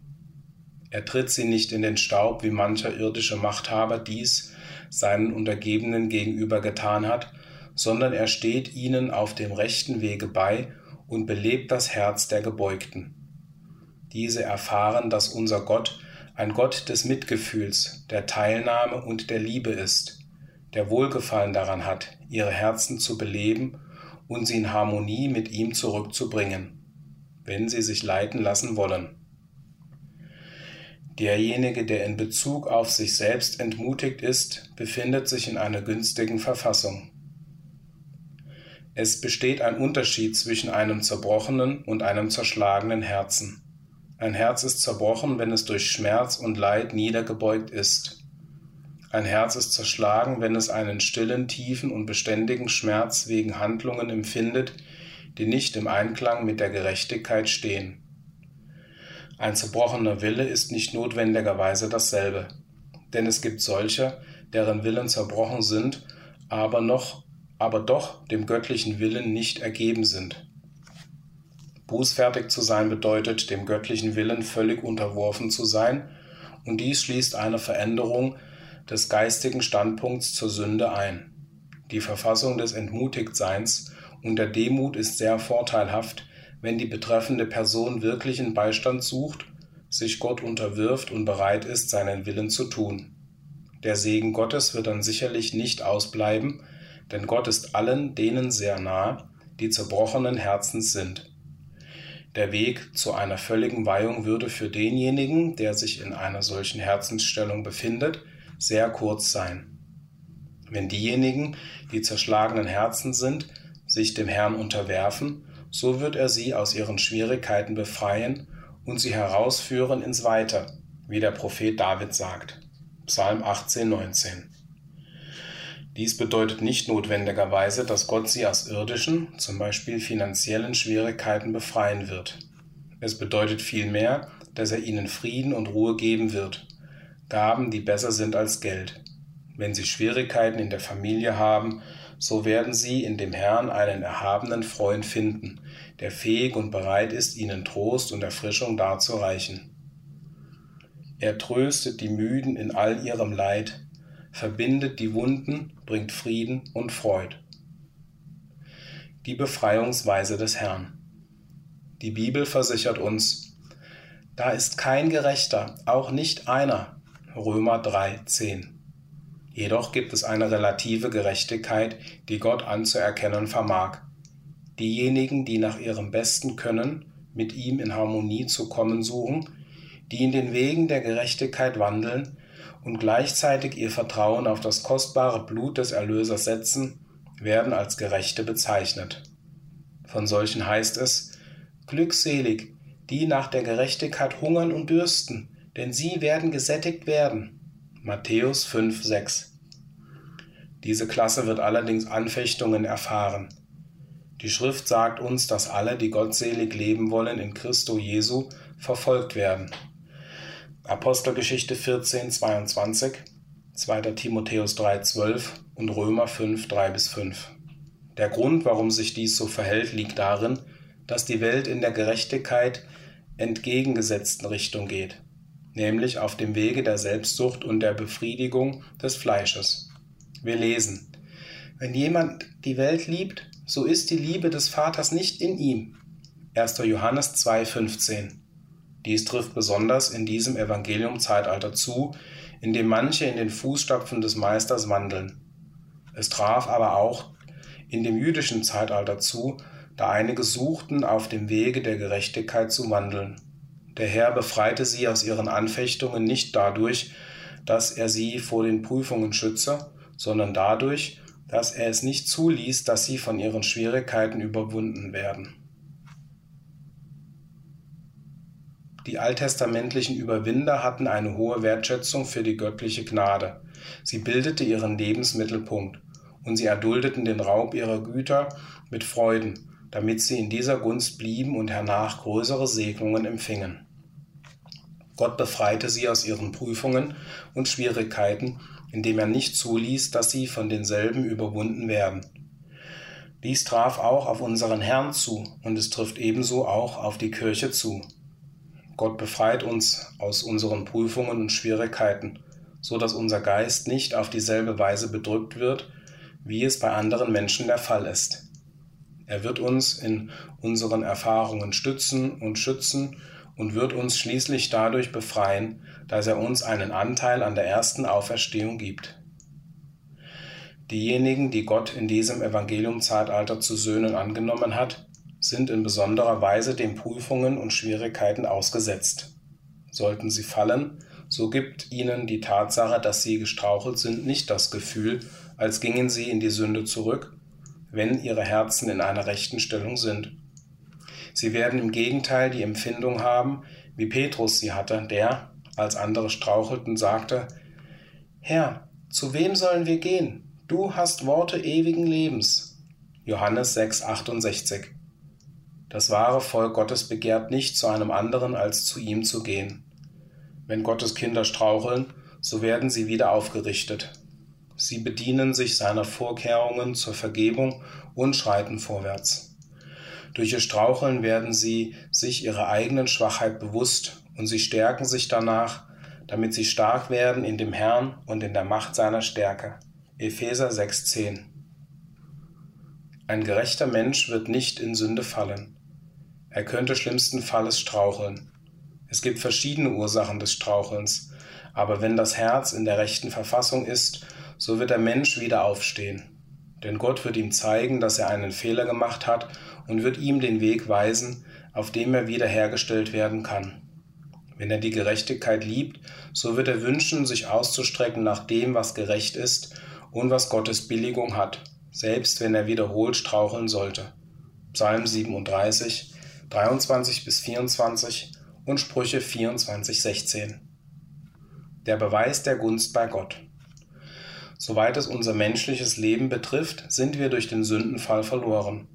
Er tritt sie nicht in den Staub, wie mancher irdische Machthaber dies seinen Untergebenen gegenüber getan hat, sondern er steht ihnen auf dem rechten Wege bei und belebt das Herz der Gebeugten. Diese erfahren, dass unser Gott ein Gott des Mitgefühls, der Teilnahme und der Liebe ist, der Wohlgefallen daran hat, ihre Herzen zu beleben und sie in Harmonie mit ihm zurückzubringen, wenn sie sich leiten lassen wollen. Derjenige, der in Bezug auf sich selbst entmutigt ist, befindet sich in einer günstigen Verfassung. Es besteht ein Unterschied zwischen einem zerbrochenen und einem zerschlagenen Herzen. Ein Herz ist zerbrochen, wenn es durch Schmerz und Leid niedergebeugt ist. Ein Herz ist zerschlagen, wenn es einen stillen, tiefen und beständigen Schmerz wegen Handlungen empfindet, die nicht im Einklang mit der Gerechtigkeit stehen. Ein zerbrochener Wille ist nicht notwendigerweise dasselbe, denn es gibt solche, deren Willen zerbrochen sind, aber noch, aber doch dem göttlichen Willen nicht ergeben sind. Bußfertig zu sein bedeutet, dem göttlichen Willen völlig unterworfen zu sein, und dies schließt eine Veränderung des geistigen Standpunkts zur Sünde ein. Die Verfassung des Entmutigtseins und der Demut ist sehr vorteilhaft, wenn die betreffende Person wirklichen Beistand sucht, sich Gott unterwirft und bereit ist, seinen Willen zu tun. Der Segen Gottes wird dann sicherlich nicht ausbleiben, denn Gott ist allen denen sehr nah, die zerbrochenen Herzens sind. Der Weg zu einer völligen Weihung würde für denjenigen, der sich in einer solchen Herzensstellung befindet, sehr kurz sein. Wenn diejenigen, die zerschlagenen Herzen sind, sich dem Herrn unterwerfen, so wird er sie aus ihren Schwierigkeiten befreien und sie herausführen ins Weite, wie der Prophet David sagt. Psalm 18, 19. Dies bedeutet nicht notwendigerweise, dass Gott sie aus irdischen, zum Beispiel finanziellen Schwierigkeiten befreien wird. Es bedeutet vielmehr, dass er ihnen Frieden und Ruhe geben wird, Gaben, die besser sind als Geld. Wenn sie Schwierigkeiten in der Familie haben, so werden sie in dem Herrn einen erhabenen Freund finden, der fähig und bereit ist, ihnen Trost und Erfrischung darzureichen. Er tröstet die Müden in all ihrem Leid, verbindet die Wunden, bringt Frieden und Freud. Die Befreiungsweise des Herrn. Die Bibel versichert uns, da ist kein Gerechter, auch nicht einer. Römer 3,10. Jedoch gibt es eine relative Gerechtigkeit, die Gott anzuerkennen vermag. Diejenigen, die nach ihrem besten Können mit ihm in Harmonie zu kommen suchen, die in den Wegen der Gerechtigkeit wandeln, und gleichzeitig ihr Vertrauen auf das kostbare Blut des Erlösers setzen, werden als Gerechte bezeichnet. Von solchen heißt es, Glückselig, die nach der Gerechtigkeit hungern und dürsten, denn sie werden gesättigt werden. Matthäus 5, 6. Diese Klasse wird allerdings Anfechtungen erfahren. Die Schrift sagt uns, dass alle, die gottselig leben wollen in Christo Jesu, verfolgt werden. Apostelgeschichte 14, 22, 2. Timotheus 3, 12 und Römer 5, 3 bis 5. Der Grund, warum sich dies so verhält, liegt darin, dass die Welt in der Gerechtigkeit entgegengesetzten Richtung geht, nämlich auf dem Wege der Selbstsucht und der Befriedigung des Fleisches. Wir lesen, wenn jemand die Welt liebt, so ist die Liebe des Vaters nicht in ihm. 1. Johannes 2, 15. Dies trifft besonders in diesem Evangelium-Zeitalter zu, in dem manche in den Fußstapfen des Meisters wandeln. Es traf aber auch in dem jüdischen Zeitalter zu, da einige suchten, auf dem Wege der Gerechtigkeit zu wandeln. Der Herr befreite sie aus ihren Anfechtungen nicht dadurch, dass er sie vor den Prüfungen schütze, sondern dadurch, dass er es nicht zuließ, dass sie von ihren Schwierigkeiten überwunden werden. Die alttestamentlichen Überwinder hatten eine hohe Wertschätzung für die göttliche Gnade. Sie bildete ihren Lebensmittelpunkt und sie erduldeten den Raub ihrer Güter mit Freuden, damit sie in dieser Gunst blieben und hernach größere Segnungen empfingen. Gott befreite sie aus ihren Prüfungen und Schwierigkeiten, indem er nicht zuließ, dass sie von denselben überwunden werden. Dies traf auch auf unseren Herrn zu und es trifft ebenso auch auf die Kirche zu. Gott befreit uns aus unseren Prüfungen und Schwierigkeiten, so dass unser Geist nicht auf dieselbe Weise bedrückt wird, wie es bei anderen Menschen der Fall ist. Er wird uns in unseren Erfahrungen stützen und schützen und wird uns schließlich dadurch befreien, dass er uns einen Anteil an der ersten Auferstehung gibt. Diejenigen, die Gott in diesem Evangeliumzeitalter zu Söhnen angenommen hat, sind in besonderer Weise den Prüfungen und Schwierigkeiten ausgesetzt. Sollten sie fallen, so gibt ihnen die Tatsache, dass sie gestrauchelt sind, nicht das Gefühl, als gingen sie in die Sünde zurück, wenn ihre Herzen in einer rechten Stellung sind. Sie werden im Gegenteil die Empfindung haben, wie Petrus sie hatte, der, als andere strauchelten, sagte, Herr, zu wem sollen wir gehen? Du hast Worte ewigen Lebens. Johannes 6, 68. Das wahre Volk Gottes begehrt nicht zu einem anderen, als zu ihm zu gehen. Wenn Gottes Kinder straucheln, so werden sie wieder aufgerichtet. Sie bedienen sich seiner Vorkehrungen zur Vergebung und schreiten vorwärts. Durch ihr Straucheln werden sie sich ihrer eigenen Schwachheit bewusst und sie stärken sich danach, damit sie stark werden in dem Herrn und in der Macht seiner Stärke. Epheser 6,10 Ein gerechter Mensch wird nicht in Sünde fallen. Er könnte schlimmsten Falles straucheln. Es gibt verschiedene Ursachen des Strauchelns, aber wenn das Herz in der rechten Verfassung ist, so wird der Mensch wieder aufstehen. Denn Gott wird ihm zeigen, dass er einen Fehler gemacht hat und wird ihm den Weg weisen, auf dem er wiederhergestellt werden kann. Wenn er die Gerechtigkeit liebt, so wird er wünschen, sich auszustrecken nach dem, was gerecht ist und was Gottes Billigung hat, selbst wenn er wiederholt straucheln sollte. Psalm 37, 23 bis 24 und Sprüche 24, 16. Der Beweis der Gunst bei Gott. Soweit es unser menschliches Leben betrifft, sind wir durch den Sündenfall verloren.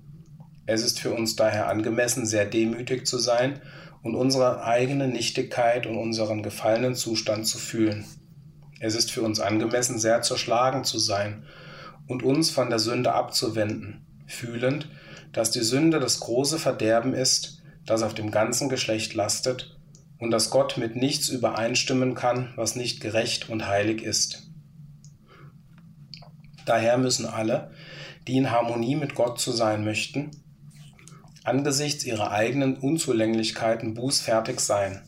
Es ist für uns daher angemessen, sehr demütig zu sein und unsere eigene Nichtigkeit und unseren gefallenen Zustand zu fühlen. Es ist für uns angemessen, sehr zerschlagen zu sein und uns von der Sünde abzuwenden, fühlend, dass die Sünde das große Verderben ist, das auf dem ganzen Geschlecht lastet und dass Gott mit nichts übereinstimmen kann, was nicht gerecht und heilig ist. Daher müssen alle, die in Harmonie mit Gott zu sein möchten, angesichts ihrer eigenen Unzulänglichkeiten bußfertig sein,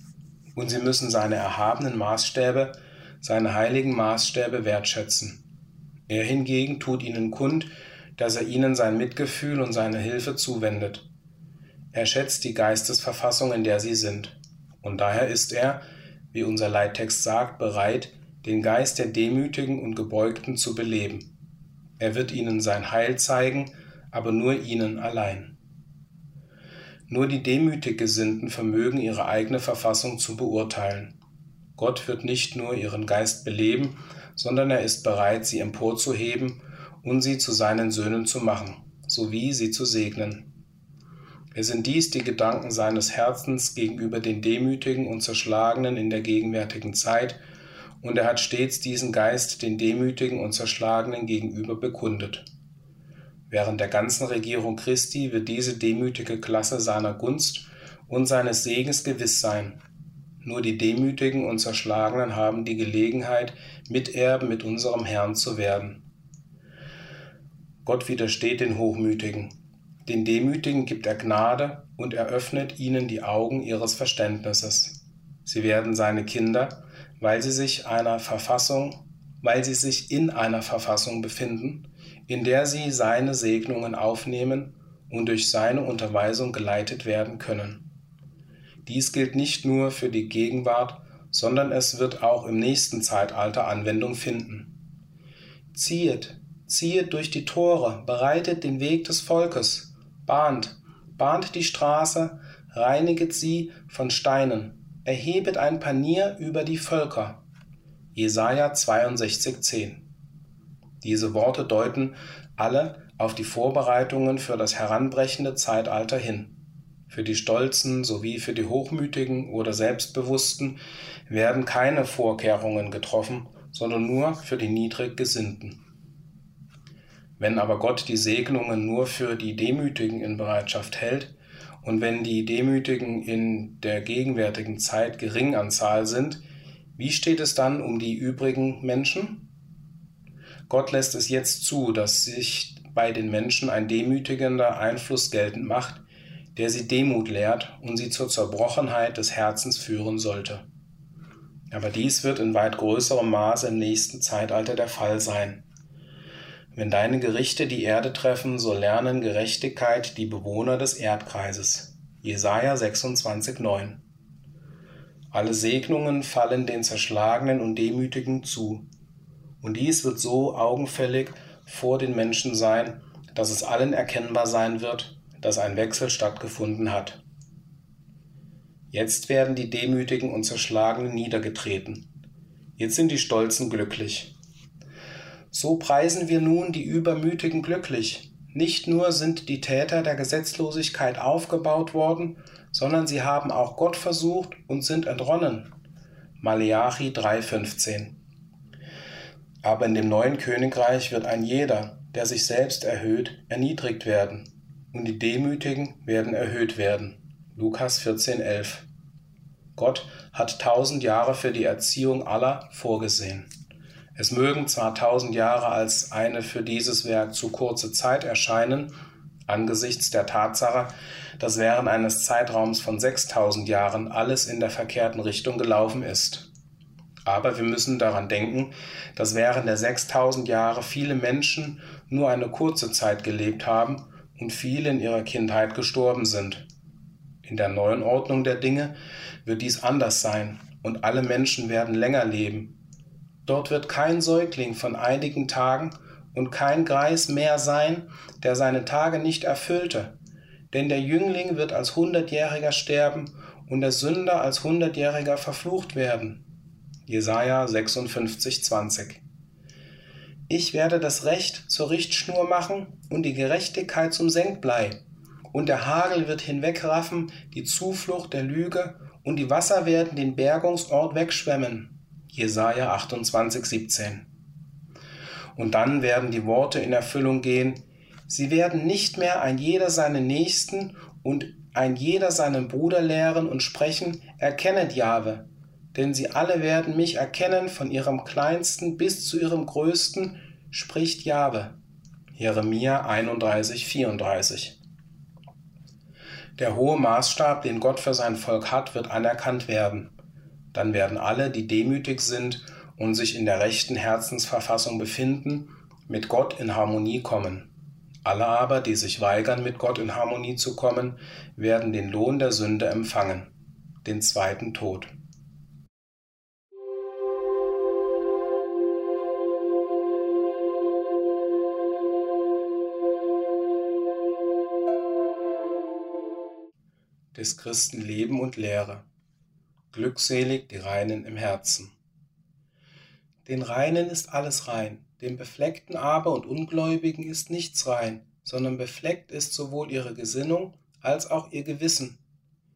und sie müssen seine erhabenen Maßstäbe, seine heiligen Maßstäbe wertschätzen. Er hingegen tut ihnen kund, dass er ihnen sein Mitgefühl und seine Hilfe zuwendet. Er schätzt die Geistesverfassung, in der sie sind, und daher ist er, wie unser Leittext sagt, bereit, den Geist der Demütigen und Gebeugten zu beleben. Er wird ihnen sein Heil zeigen, aber nur ihnen allein. Nur die demütig Gesinnten vermögen ihre eigene Verfassung zu beurteilen. Gott wird nicht nur ihren Geist beleben, sondern er ist bereit, sie emporzuheben und sie zu seinen Söhnen zu machen, sowie sie zu segnen. Es sind dies die Gedanken seines Herzens gegenüber den Demütigen und Zerschlagenen in der gegenwärtigen Zeit, und er hat stets diesen Geist den Demütigen und Zerschlagenen gegenüber bekundet. Während der ganzen Regierung Christi wird diese demütige Klasse seiner Gunst und seines Segens gewiss sein. Nur die Demütigen und Zerschlagenen haben die Gelegenheit, Miterben mit unserem Herrn zu werden. Gott widersteht den Hochmütigen. Den Demütigen gibt er Gnade und eröffnet ihnen die Augen ihres Verständnisses. Sie werden seine Kinder, weil sie sich einer Verfassung, weil sie sich in einer Verfassung befinden, in der sie seine Segnungen aufnehmen und durch seine Unterweisung geleitet werden können. Dies gilt nicht nur für die Gegenwart, sondern es wird auch im nächsten Zeitalter Anwendung finden. Ziehet, ziehet durch die Tore, bereitet den Weg des Volkes, bahnt, bahnt die Straße, reiniget sie von Steinen, erhebet ein Panier über die Völker. Jesaja 62,10. Diese Worte deuten alle auf die Vorbereitungen für das heranbrechende Zeitalter hin. Für die Stolzen sowie für die Hochmütigen oder Selbstbewussten werden keine Vorkehrungen getroffen, sondern nur für die niedrig Gesinnten. Wenn aber Gott die Segnungen nur für die Demütigen in Bereitschaft hält, und wenn die Demütigen in der gegenwärtigen Zeit gering an Zahl sind, wie steht es dann um die übrigen Menschen? Gott lässt es jetzt zu, dass sich bei den Menschen ein demütigender Einfluss geltend macht, der sie Demut lehrt und sie zur Zerbrochenheit des Herzens führen sollte. Aber dies wird in weit größerem Maße im nächsten Zeitalter der Fall sein. Wenn deine Gerichte die Erde treffen, so lernen Gerechtigkeit die Bewohner des Erdkreises. Jesaja 26,9 Alle Segnungen fallen den Zerschlagenen und Demütigen zu. Und dies wird so augenfällig vor den Menschen sein, dass es allen erkennbar sein wird, dass ein Wechsel stattgefunden hat. Jetzt werden die Demütigen und Zerschlagenen niedergetreten. Jetzt sind die Stolzen glücklich. So preisen wir nun die Übermütigen glücklich. Nicht nur sind die Täter der Gesetzlosigkeit aufgebaut worden, sondern sie haben auch Gott versucht und sind entronnen. Maleachi 3,15 Aber in dem neuen Königreich wird ein jeder, der sich selbst erhöht, erniedrigt werden, und die Demütigen werden erhöht werden. Lukas 14,11 Gott hat tausend Jahre für die Erziehung aller vorgesehen. Es mögen zwar tausend Jahre als eine für dieses Werk zu kurze Zeit erscheinen, angesichts der Tatsache, dass während eines Zeitraums von 6000 Jahren alles in der verkehrten Richtung gelaufen ist. Aber wir müssen daran denken, dass während der 6000 Jahre viele Menschen nur eine kurze Zeit gelebt haben und viele in ihrer Kindheit gestorben sind. In der neuen Ordnung der Dinge wird dies anders sein und alle Menschen werden länger leben. Dort wird kein Säugling von einigen Tagen und kein Greis mehr sein, der seine Tage nicht erfüllte. Denn der Jüngling wird als Hundertjähriger sterben und der Sünder als Hundertjähriger verflucht werden. Jesaja 56, 20. Ich werde das Recht zur Richtschnur machen und die Gerechtigkeit zum Senkblei. Und der Hagel wird hinwegraffen die Zuflucht der Lüge und die Wasser werden den Bergungsort wegschwemmen. Jesaja 28, 17. Und dann werden die Worte in Erfüllung gehen. Sie werden nicht mehr ein jeder seinen Nächsten und ein jeder seinen Bruder lehren und sprechen, erkennet Jahwe, denn sie alle werden mich erkennen von ihrem kleinsten bis zu ihrem größten, spricht Jahwe. Jeremia 31, 34. Der hohe Maßstab, den Gott für sein Volk hat, wird anerkannt werden. Dann werden alle, die demütig sind und sich in der rechten Herzensverfassung befinden, mit Gott in Harmonie kommen. Alle aber, die sich weigern, mit Gott in Harmonie zu kommen, werden den Lohn der Sünde empfangen, den zweiten Tod. Des Christen Leben und Lehre. Glückselig die Reinen im Herzen. Den Reinen ist alles rein, dem Befleckten aber und Ungläubigen ist nichts rein, sondern befleckt ist sowohl ihre Gesinnung als auch ihr Gewissen.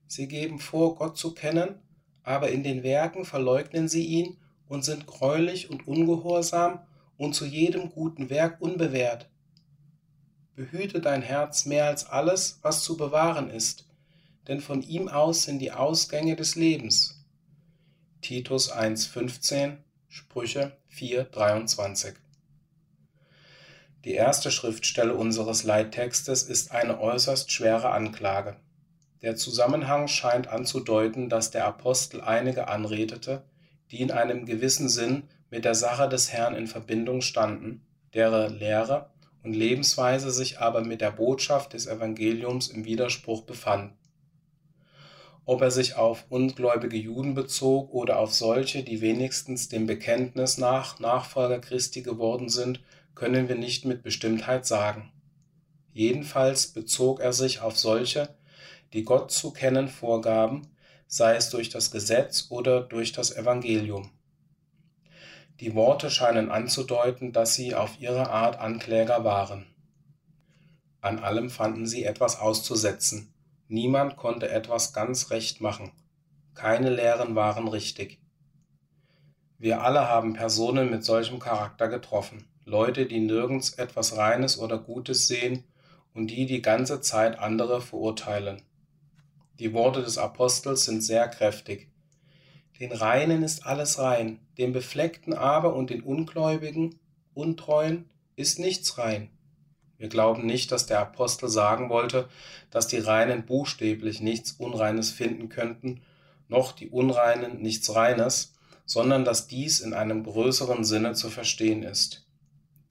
Sie geben vor, Gott zu kennen, aber in den Werken verleugnen sie ihn und sind greulich und ungehorsam und zu jedem guten Werk unbewährt. Behüte dein Herz mehr als alles, was zu bewahren ist, denn von ihm aus sind die Ausgänge des Lebens. Titus 1,15, Sprüche 4,23. Die erste Schriftstelle unseres Leittextes ist eine äußerst schwere Anklage. Der Zusammenhang scheint anzudeuten, dass der Apostel einige anredete, die in einem gewissen Sinn mit der Sache des Herrn in Verbindung standen, deren Lehre und Lebensweise sich aber mit der Botschaft des Evangeliums im Widerspruch befanden ob er sich auf ungläubige Juden bezog oder auf solche, die wenigstens dem Bekenntnis nach Nachfolger Christi geworden sind, können wir nicht mit Bestimmtheit sagen. Jedenfalls bezog er sich auf solche, die Gott zu kennen vorgaben, sei es durch das Gesetz oder durch das Evangelium. Die Worte scheinen anzudeuten, dass sie auf ihre Art Ankläger waren. An allem fanden sie etwas auszusetzen, Niemand konnte etwas ganz recht machen. Keine Lehren waren richtig. Wir alle haben Personen mit solchem Charakter getroffen. Leute, die nirgends etwas Reines oder Gutes sehen und die die ganze Zeit andere verurteilen. Die Worte des Apostels sind sehr kräftig. Den Reinen ist alles rein, dem Befleckten aber und den Ungläubigen, Untreuen ist nichts rein. Wir glauben nicht, dass der Apostel sagen wollte, dass die Reinen buchstäblich nichts Unreines finden könnten, noch die Unreinen nichts Reines, sondern dass dies in einem größeren Sinne zu verstehen ist.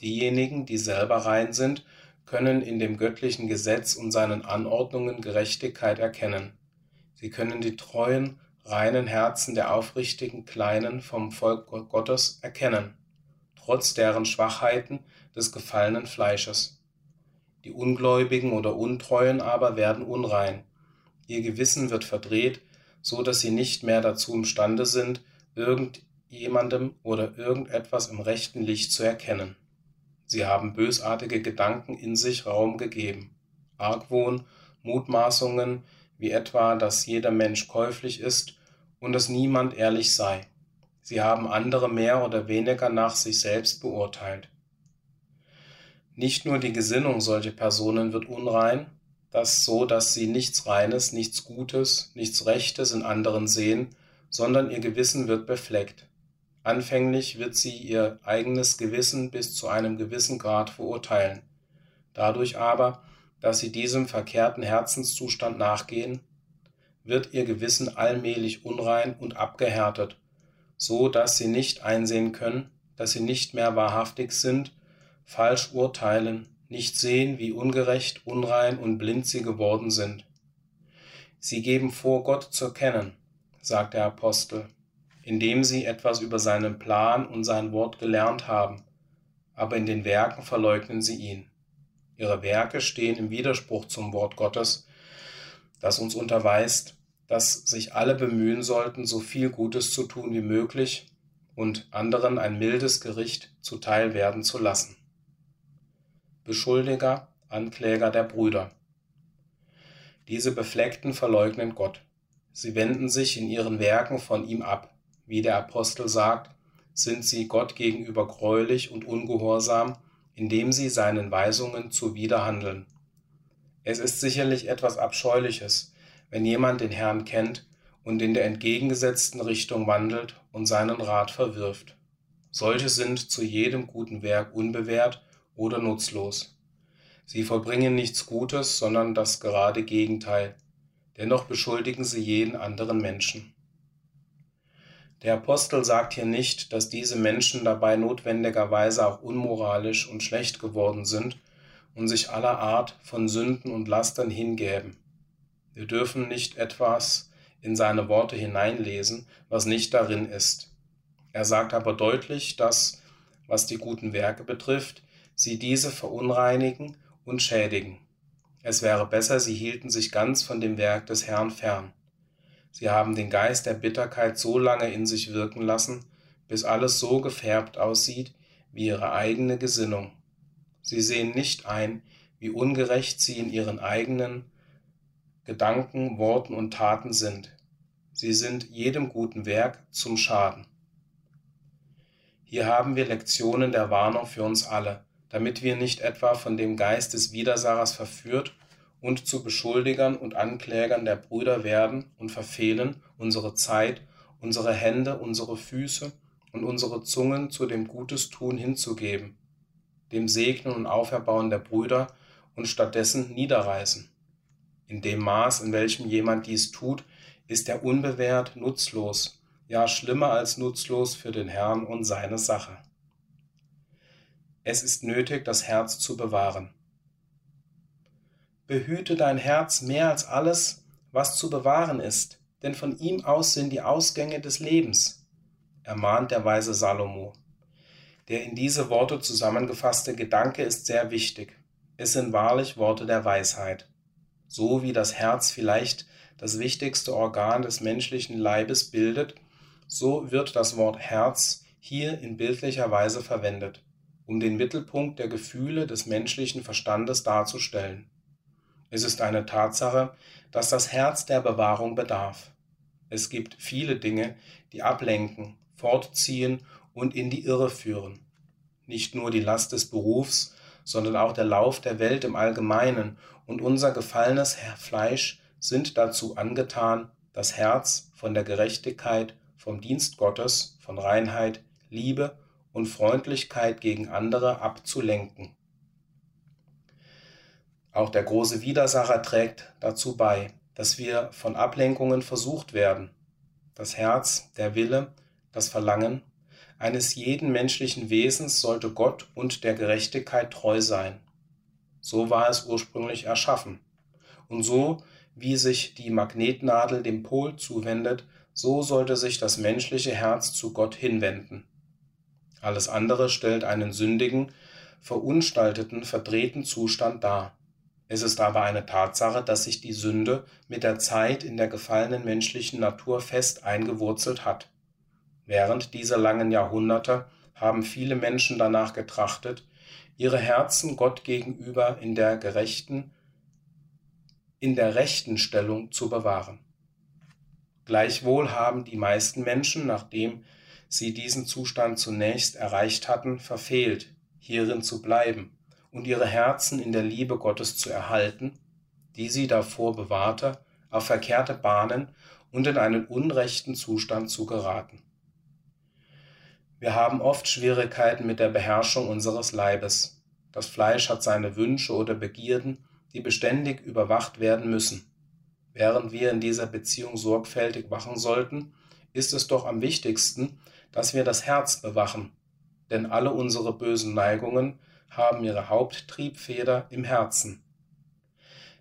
Diejenigen, die selber rein sind, können in dem göttlichen Gesetz und seinen Anordnungen Gerechtigkeit erkennen. Sie können die treuen, reinen Herzen der aufrichtigen Kleinen vom Volk Gottes erkennen, trotz deren Schwachheiten des gefallenen Fleisches. Die Ungläubigen oder Untreuen aber werden unrein. Ihr Gewissen wird verdreht, so dass sie nicht mehr dazu imstande sind, irgendjemandem oder irgendetwas im rechten Licht zu erkennen. Sie haben bösartige Gedanken in sich Raum gegeben. Argwohn, Mutmaßungen, wie etwa, dass jeder Mensch käuflich ist und dass niemand ehrlich sei. Sie haben andere mehr oder weniger nach sich selbst beurteilt. Nicht nur die Gesinnung solcher Personen wird unrein, das so, dass sie nichts Reines, nichts Gutes, nichts Rechtes in anderen sehen, sondern ihr Gewissen wird befleckt. Anfänglich wird sie ihr eigenes Gewissen bis zu einem gewissen Grad verurteilen. Dadurch aber, dass sie diesem verkehrten Herzenszustand nachgehen, wird ihr Gewissen allmählich unrein und abgehärtet, so dass sie nicht einsehen können, dass sie nicht mehr wahrhaftig sind, falsch urteilen, nicht sehen, wie ungerecht, unrein und blind sie geworden sind. Sie geben vor, Gott zu kennen, sagt der Apostel, indem sie etwas über seinen Plan und sein Wort gelernt haben, aber in den Werken verleugnen sie ihn. Ihre Werke stehen im Widerspruch zum Wort Gottes, das uns unterweist, dass sich alle bemühen sollten, so viel Gutes zu tun wie möglich und anderen ein mildes Gericht zuteil werden zu lassen. Beschuldiger, Ankläger der Brüder. Diese Befleckten verleugnen Gott. Sie wenden sich in ihren Werken von ihm ab. Wie der Apostel sagt, sind sie Gott gegenüber greulich und ungehorsam, indem sie seinen Weisungen zuwiderhandeln. Es ist sicherlich etwas Abscheuliches, wenn jemand den Herrn kennt und in der entgegengesetzten Richtung wandelt und seinen Rat verwirft. Solche sind zu jedem guten Werk unbewährt oder nutzlos. Sie vollbringen nichts Gutes, sondern das gerade Gegenteil. Dennoch beschuldigen sie jeden anderen Menschen. Der Apostel sagt hier nicht, dass diese Menschen dabei notwendigerweise auch unmoralisch und schlecht geworden sind und sich aller Art von Sünden und Lastern hingäben. Wir dürfen nicht etwas in seine Worte hineinlesen, was nicht darin ist. Er sagt aber deutlich, dass, was die guten Werke betrifft, sie diese verunreinigen und schädigen. Es wäre besser, sie hielten sich ganz von dem Werk des Herrn fern. Sie haben den Geist der Bitterkeit so lange in sich wirken lassen, bis alles so gefärbt aussieht wie ihre eigene Gesinnung. Sie sehen nicht ein, wie ungerecht sie in ihren eigenen Gedanken, Worten und Taten sind. Sie sind jedem guten Werk zum Schaden. Hier haben wir Lektionen der Warnung für uns alle, damit wir nicht etwa von dem Geist des Widersachers verführt und zu Beschuldigern und Anklägern der Brüder werden und verfehlen, unsere Zeit, unsere Hände, unsere Füße und unsere Zungen zu dem Gutes tun hinzugeben, dem Segnen und Auferbauen der Brüder und stattdessen niederreißen. In dem Maß, in welchem jemand dies tut, ist er unbewährt, nutzlos, ja schlimmer als nutzlos für den Herrn und seine Sache. Es ist nötig, das Herz zu bewahren. Behüte dein Herz mehr als alles, was zu bewahren ist, denn von ihm aus sind die Ausgänge des Lebens, ermahnt der weise Salomo. Der in diese Worte zusammengefasste Gedanke ist sehr wichtig. Es sind wahrlich Worte der Weisheit. So wie das Herz vielleicht das wichtigste Organ des menschlichen Leibes bildet, so wird das Wort Herz hier in bildlicher Weise verwendet, um den Mittelpunkt der Gefühle des menschlichen Verstandes darzustellen. Es ist eine Tatsache, dass das Herz der Bewahrung bedarf. Es gibt viele Dinge, die ablenken, fortziehen und in die Irre führen. Nicht nur die Last des Berufs, sondern auch der Lauf der Welt im Allgemeinen und unser gefallenes Fleisch sind dazu angetan, das Herz von der Gerechtigkeit, vom Dienst Gottes, von Reinheit, Liebe und Freundlichkeit gegen andere abzulenken. Auch der große Widersacher trägt dazu bei, dass wir von Ablenkungen versucht werden. Das Herz, der Wille, das Verlangen eines jeden menschlichen Wesens sollte Gott und der Gerechtigkeit treu sein. So war es ursprünglich erschaffen. Und so wie sich die Magnetnadel dem Pol zuwendet, so sollte sich das menschliche Herz zu Gott hinwenden. Alles andere stellt einen sündigen, verunstalteten, verdrehten Zustand dar. Es ist aber eine Tatsache, dass sich die Sünde mit der Zeit in der gefallenen menschlichen Natur fest eingewurzelt hat. Während dieser langen Jahrhunderte haben viele Menschen danach getrachtet, ihre Herzen Gott gegenüber in der gerechten in der rechten Stellung zu bewahren. Gleichwohl haben die meisten Menschen, nachdem sie diesen Zustand zunächst erreicht hatten, verfehlt, hierin zu bleiben und ihre Herzen in der Liebe Gottes zu erhalten, die sie davor bewahrte, auf verkehrte Bahnen und in einen unrechten Zustand zu geraten. Wir haben oft Schwierigkeiten mit der Beherrschung unseres Leibes. Das Fleisch hat seine Wünsche oder Begierden die beständig überwacht werden müssen. Während wir in dieser Beziehung sorgfältig wachen sollten, ist es doch am wichtigsten, dass wir das Herz bewachen, denn alle unsere bösen Neigungen haben ihre Haupttriebfeder im Herzen.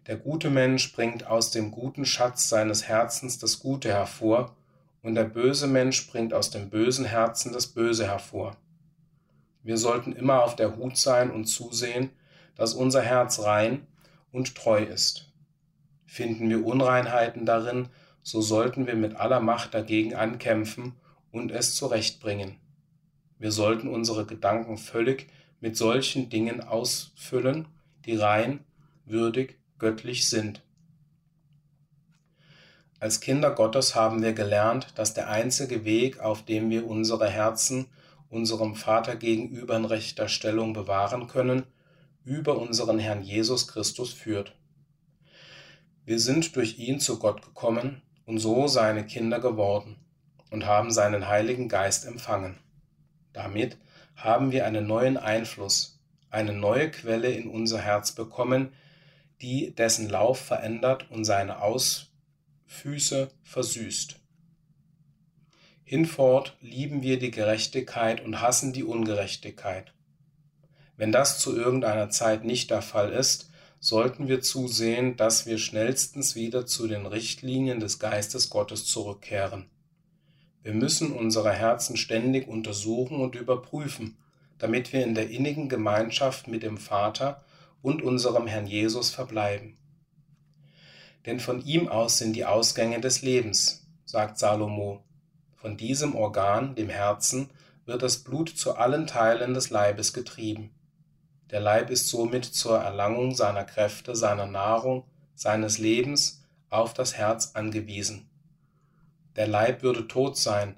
Der gute Mensch bringt aus dem guten Schatz seines Herzens das Gute hervor, und der böse Mensch bringt aus dem bösen Herzen das Böse hervor. Wir sollten immer auf der Hut sein und zusehen, dass unser Herz rein und treu ist. Finden wir Unreinheiten darin, so sollten wir mit aller Macht dagegen ankämpfen und es zurechtbringen. Wir sollten unsere Gedanken völlig mit solchen Dingen ausfüllen, die rein, würdig, göttlich sind. Als Kinder Gottes haben wir gelernt, dass der einzige Weg, auf dem wir unsere Herzen unserem Vater gegenüber in rechter Stellung bewahren können, über unseren Herrn Jesus Christus führt. Wir sind durch ihn zu Gott gekommen und so seine Kinder geworden und haben seinen Heiligen Geist empfangen. Damit haben wir einen neuen Einfluss, eine neue Quelle in unser Herz bekommen, die dessen Lauf verändert und seine Ausfüße versüßt. Hinfort lieben wir die Gerechtigkeit und hassen die Ungerechtigkeit. Wenn das zu irgendeiner Zeit nicht der Fall ist, sollten wir zusehen, dass wir schnellstens wieder zu den Richtlinien des Geistes Gottes zurückkehren. Wir müssen unsere Herzen ständig untersuchen und überprüfen, damit wir in der innigen Gemeinschaft mit dem Vater und unserem Herrn Jesus verbleiben. Denn von ihm aus sind die Ausgänge des Lebens, sagt Salomo. Von diesem Organ, dem Herzen, wird das Blut zu allen Teilen des Leibes getrieben. Der Leib ist somit zur Erlangung seiner Kräfte, seiner Nahrung, seines Lebens auf das Herz angewiesen. Der Leib würde tot sein,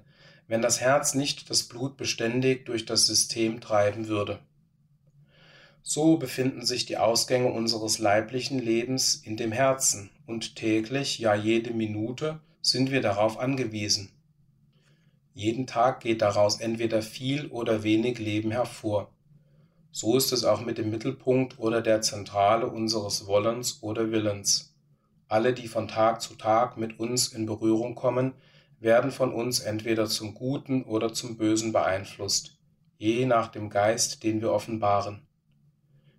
wenn das Herz nicht das Blut beständig durch das System treiben würde. So befinden sich die Ausgänge unseres leiblichen Lebens in dem Herzen, und täglich, ja jede Minute, sind wir darauf angewiesen. Jeden Tag geht daraus entweder viel oder wenig Leben hervor. So ist es auch mit dem Mittelpunkt oder der Zentrale unseres Wollens oder Willens. Alle, die von Tag zu Tag mit uns in Berührung kommen, werden von uns entweder zum Guten oder zum Bösen beeinflusst, je nach dem Geist, den wir offenbaren.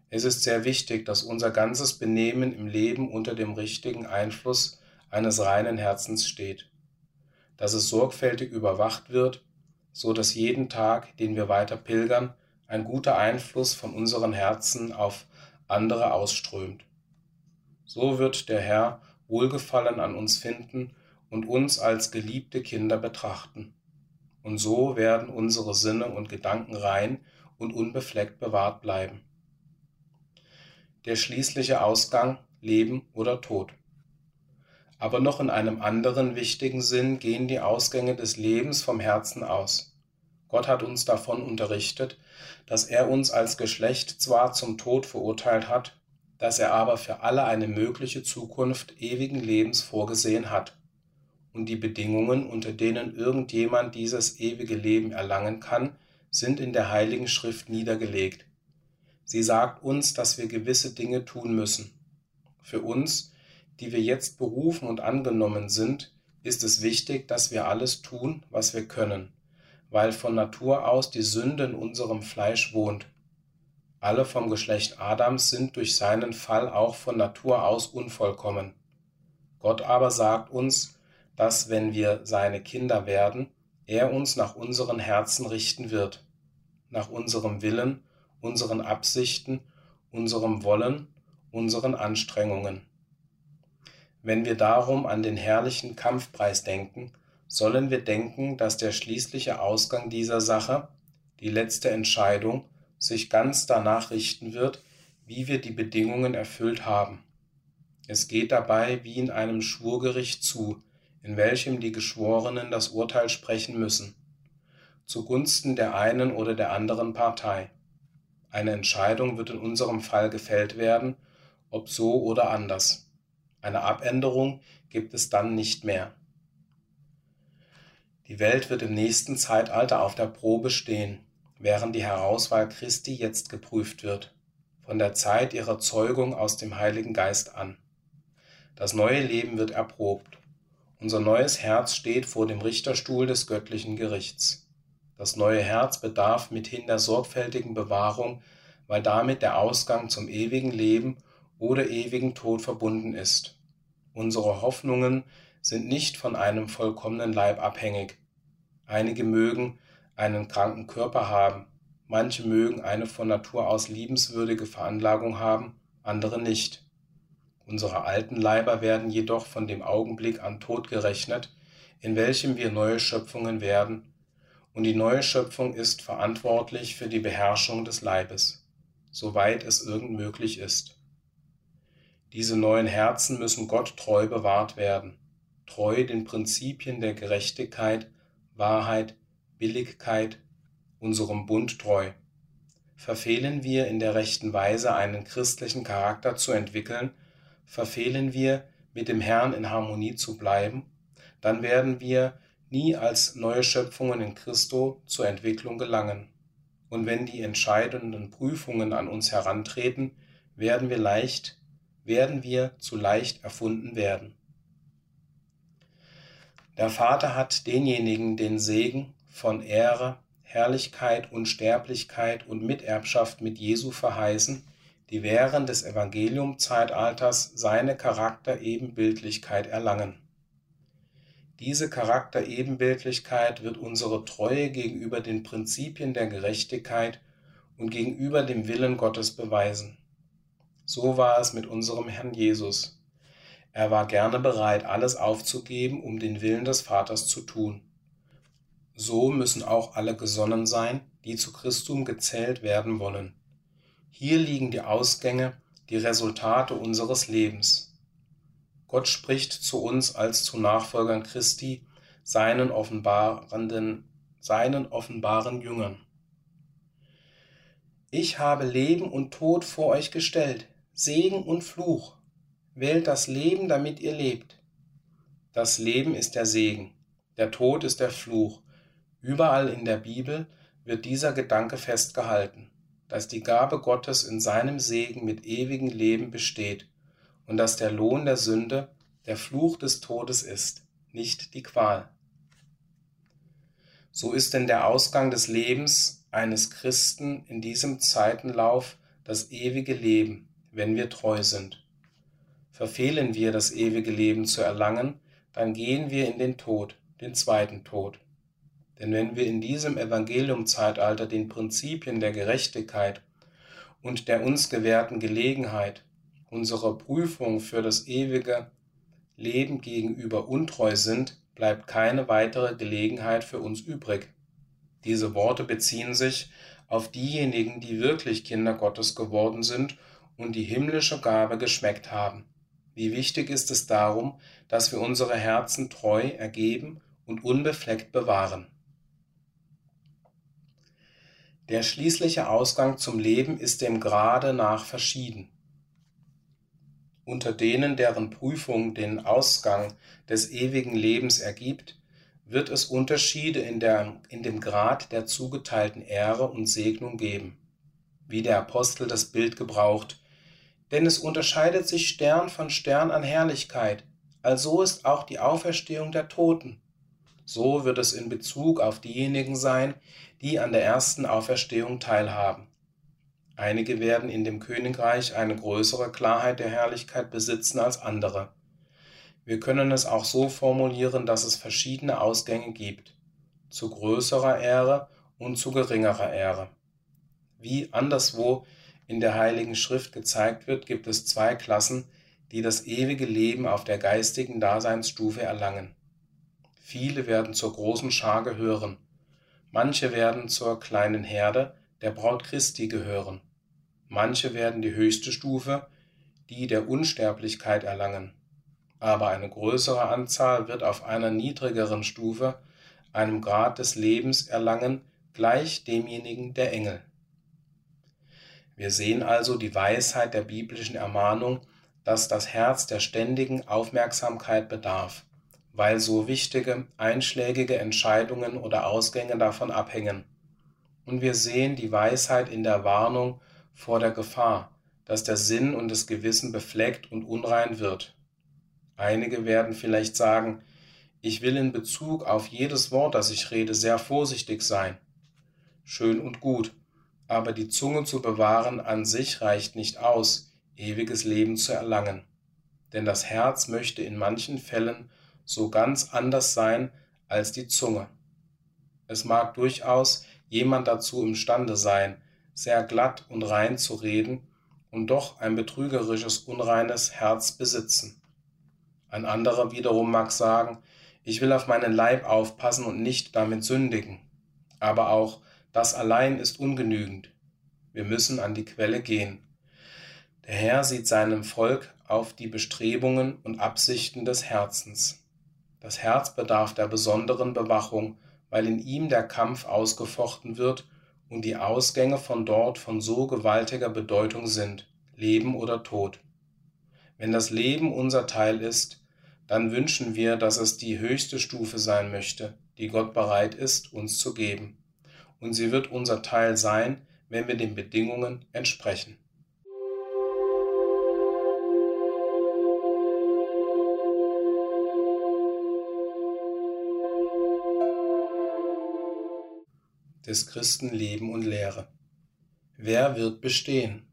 Es ist sehr wichtig, dass unser ganzes Benehmen im Leben unter dem richtigen Einfluss eines reinen Herzens steht, dass es sorgfältig überwacht wird, so dass jeden Tag, den wir weiter pilgern, ein guter Einfluss von unseren Herzen auf andere ausströmt. So wird der Herr Wohlgefallen an uns finden und uns als geliebte Kinder betrachten. Und so werden unsere Sinne und Gedanken rein und unbefleckt bewahrt bleiben der schließliche Ausgang Leben oder Tod. Aber noch in einem anderen wichtigen Sinn gehen die Ausgänge des Lebens vom Herzen aus. Gott hat uns davon unterrichtet, dass er uns als Geschlecht zwar zum Tod verurteilt hat, dass er aber für alle eine mögliche Zukunft ewigen Lebens vorgesehen hat. Und die Bedingungen, unter denen irgendjemand dieses ewige Leben erlangen kann, sind in der Heiligen Schrift niedergelegt. Sie sagt uns, dass wir gewisse Dinge tun müssen. Für uns, die wir jetzt berufen und angenommen sind, ist es wichtig, dass wir alles tun, was wir können, weil von Natur aus die Sünde in unserem Fleisch wohnt. Alle vom Geschlecht Adams sind durch seinen Fall auch von Natur aus unvollkommen. Gott aber sagt uns, dass wenn wir seine Kinder werden, er uns nach unseren Herzen richten wird, nach unserem Willen unseren Absichten, unserem Wollen, unseren Anstrengungen. Wenn wir darum an den herrlichen Kampfpreis denken, sollen wir denken, dass der schließliche Ausgang dieser Sache, die letzte Entscheidung, sich ganz danach richten wird, wie wir die Bedingungen erfüllt haben. Es geht dabei wie in einem Schwurgericht zu, in welchem die Geschworenen das Urteil sprechen müssen, zugunsten der einen oder der anderen Partei. Eine Entscheidung wird in unserem Fall gefällt werden, ob so oder anders. Eine Abänderung gibt es dann nicht mehr. Die Welt wird im nächsten Zeitalter auf der Probe stehen, während die Herauswahl Christi jetzt geprüft wird, von der Zeit ihrer Zeugung aus dem Heiligen Geist an. Das neue Leben wird erprobt. Unser neues Herz steht vor dem Richterstuhl des göttlichen Gerichts. Das neue Herz bedarf mithin der sorgfältigen Bewahrung weil damit der Ausgang zum ewigen Leben oder ewigen Tod verbunden ist. Unsere Hoffnungen sind nicht von einem vollkommenen Leib abhängig. Einige mögen einen kranken Körper haben, manche mögen eine von Natur aus liebenswürdige Veranlagung haben, andere nicht. Unsere alten Leiber werden jedoch von dem Augenblick an tot gerechnet, in welchem wir neue Schöpfungen werden, und die neue Schöpfung ist verantwortlich für die Beherrschung des Leibes, soweit es irgend möglich ist. Diese neuen Herzen müssen Gott treu bewahrt werden, treu den Prinzipien der Gerechtigkeit, Wahrheit, Billigkeit, unserem Bund treu. Verfehlen wir in der rechten Weise einen christlichen Charakter zu entwickeln, verfehlen wir, mit dem Herrn in Harmonie zu bleiben, dann werden wir nie als neue Schöpfungen in Christo zur Entwicklung gelangen. Und wenn die entscheidenden Prüfungen an uns herantreten, werden wir leicht, werden wir zu leicht erfunden werden. Der Vater hat denjenigen den Segen von Ehre, Herrlichkeit, Unsterblichkeit und Miterbschaft mit Jesu verheißen, die während des Evangeliumzeitalters seine Charakterebenbildlichkeit erlangen. Diese Charakterebenbildlichkeit wird unsere Treue gegenüber den Prinzipien der Gerechtigkeit und gegenüber dem Willen Gottes beweisen. So war es mit unserem Herrn Jesus. Er war gerne bereit, alles aufzugeben, um den Willen des Vaters zu tun. So müssen auch alle gesonnen sein, die zu Christum gezählt werden wollen. Hier liegen die Ausgänge, die Resultate unseres Lebens. Gott spricht zu uns als zu Nachfolgern Christi, seinen offenbarenden, seinen offenbaren Jüngern. Ich habe Leben und Tod vor euch gestellt, Segen und Fluch. Wählt das Leben, damit ihr lebt. Das Leben ist der Segen, der Tod ist der Fluch. Überall in der Bibel wird dieser Gedanke festgehalten dass die Gabe Gottes in seinem Segen mit ewigem Leben besteht und dass der Lohn der Sünde der Fluch des Todes ist, nicht die Qual. So ist denn der Ausgang des Lebens eines Christen in diesem Zeitenlauf das ewige Leben, wenn wir treu sind. Verfehlen wir das ewige Leben zu erlangen, dann gehen wir in den Tod, den zweiten Tod. Denn wenn wir in diesem Evangeliumzeitalter den Prinzipien der Gerechtigkeit und der uns gewährten Gelegenheit unserer Prüfung für das ewige Leben gegenüber untreu sind, bleibt keine weitere Gelegenheit für uns übrig. Diese Worte beziehen sich auf diejenigen, die wirklich Kinder Gottes geworden sind und die himmlische Gabe geschmeckt haben. Wie wichtig ist es darum, dass wir unsere Herzen treu, ergeben und unbefleckt bewahren. Der schließliche Ausgang zum Leben ist dem Grade nach verschieden. Unter denen, deren Prüfung den Ausgang des ewigen Lebens ergibt, wird es Unterschiede in, der, in dem Grad der zugeteilten Ehre und Segnung geben, wie der Apostel das Bild gebraucht, denn es unterscheidet sich Stern von Stern an Herrlichkeit, also ist auch die Auferstehung der Toten. So wird es in Bezug auf diejenigen sein, die an der ersten Auferstehung teilhaben. Einige werden in dem Königreich eine größere Klarheit der Herrlichkeit besitzen als andere. Wir können es auch so formulieren, dass es verschiedene Ausgänge gibt, zu größerer Ehre und zu geringerer Ehre. Wie anderswo in der Heiligen Schrift gezeigt wird, gibt es zwei Klassen, die das ewige Leben auf der geistigen Daseinsstufe erlangen. Viele werden zur großen Schar gehören. Manche werden zur kleinen Herde der Braut Christi gehören. Manche werden die höchste Stufe, die der Unsterblichkeit erlangen. Aber eine größere Anzahl wird auf einer niedrigeren Stufe, einem Grad des Lebens erlangen, gleich demjenigen der Engel. Wir sehen also die Weisheit der biblischen Ermahnung, dass das Herz der ständigen Aufmerksamkeit bedarf weil so wichtige, einschlägige Entscheidungen oder Ausgänge davon abhängen. Und wir sehen die Weisheit in der Warnung vor der Gefahr, dass der Sinn und das Gewissen befleckt und unrein wird. Einige werden vielleicht sagen, ich will in Bezug auf jedes Wort, das ich rede, sehr vorsichtig sein. Schön und gut, aber die Zunge zu bewahren an sich reicht nicht aus, ewiges Leben zu erlangen. Denn das Herz möchte in manchen Fällen so ganz anders sein als die Zunge. Es mag durchaus jemand dazu imstande sein, sehr glatt und rein zu reden und doch ein betrügerisches, unreines Herz besitzen. Ein anderer wiederum mag sagen, ich will auf meinen Leib aufpassen und nicht damit sündigen. Aber auch das allein ist ungenügend. Wir müssen an die Quelle gehen. Der Herr sieht seinem Volk auf die Bestrebungen und Absichten des Herzens. Das Herz bedarf der besonderen Bewachung, weil in ihm der Kampf ausgefochten wird und die Ausgänge von dort von so gewaltiger Bedeutung sind, Leben oder Tod. Wenn das Leben unser Teil ist, dann wünschen wir, dass es die höchste Stufe sein möchte, die Gott bereit ist, uns zu geben. Und sie wird unser Teil sein, wenn wir den Bedingungen entsprechen. Des Christen Leben und Lehre. Wer wird bestehen?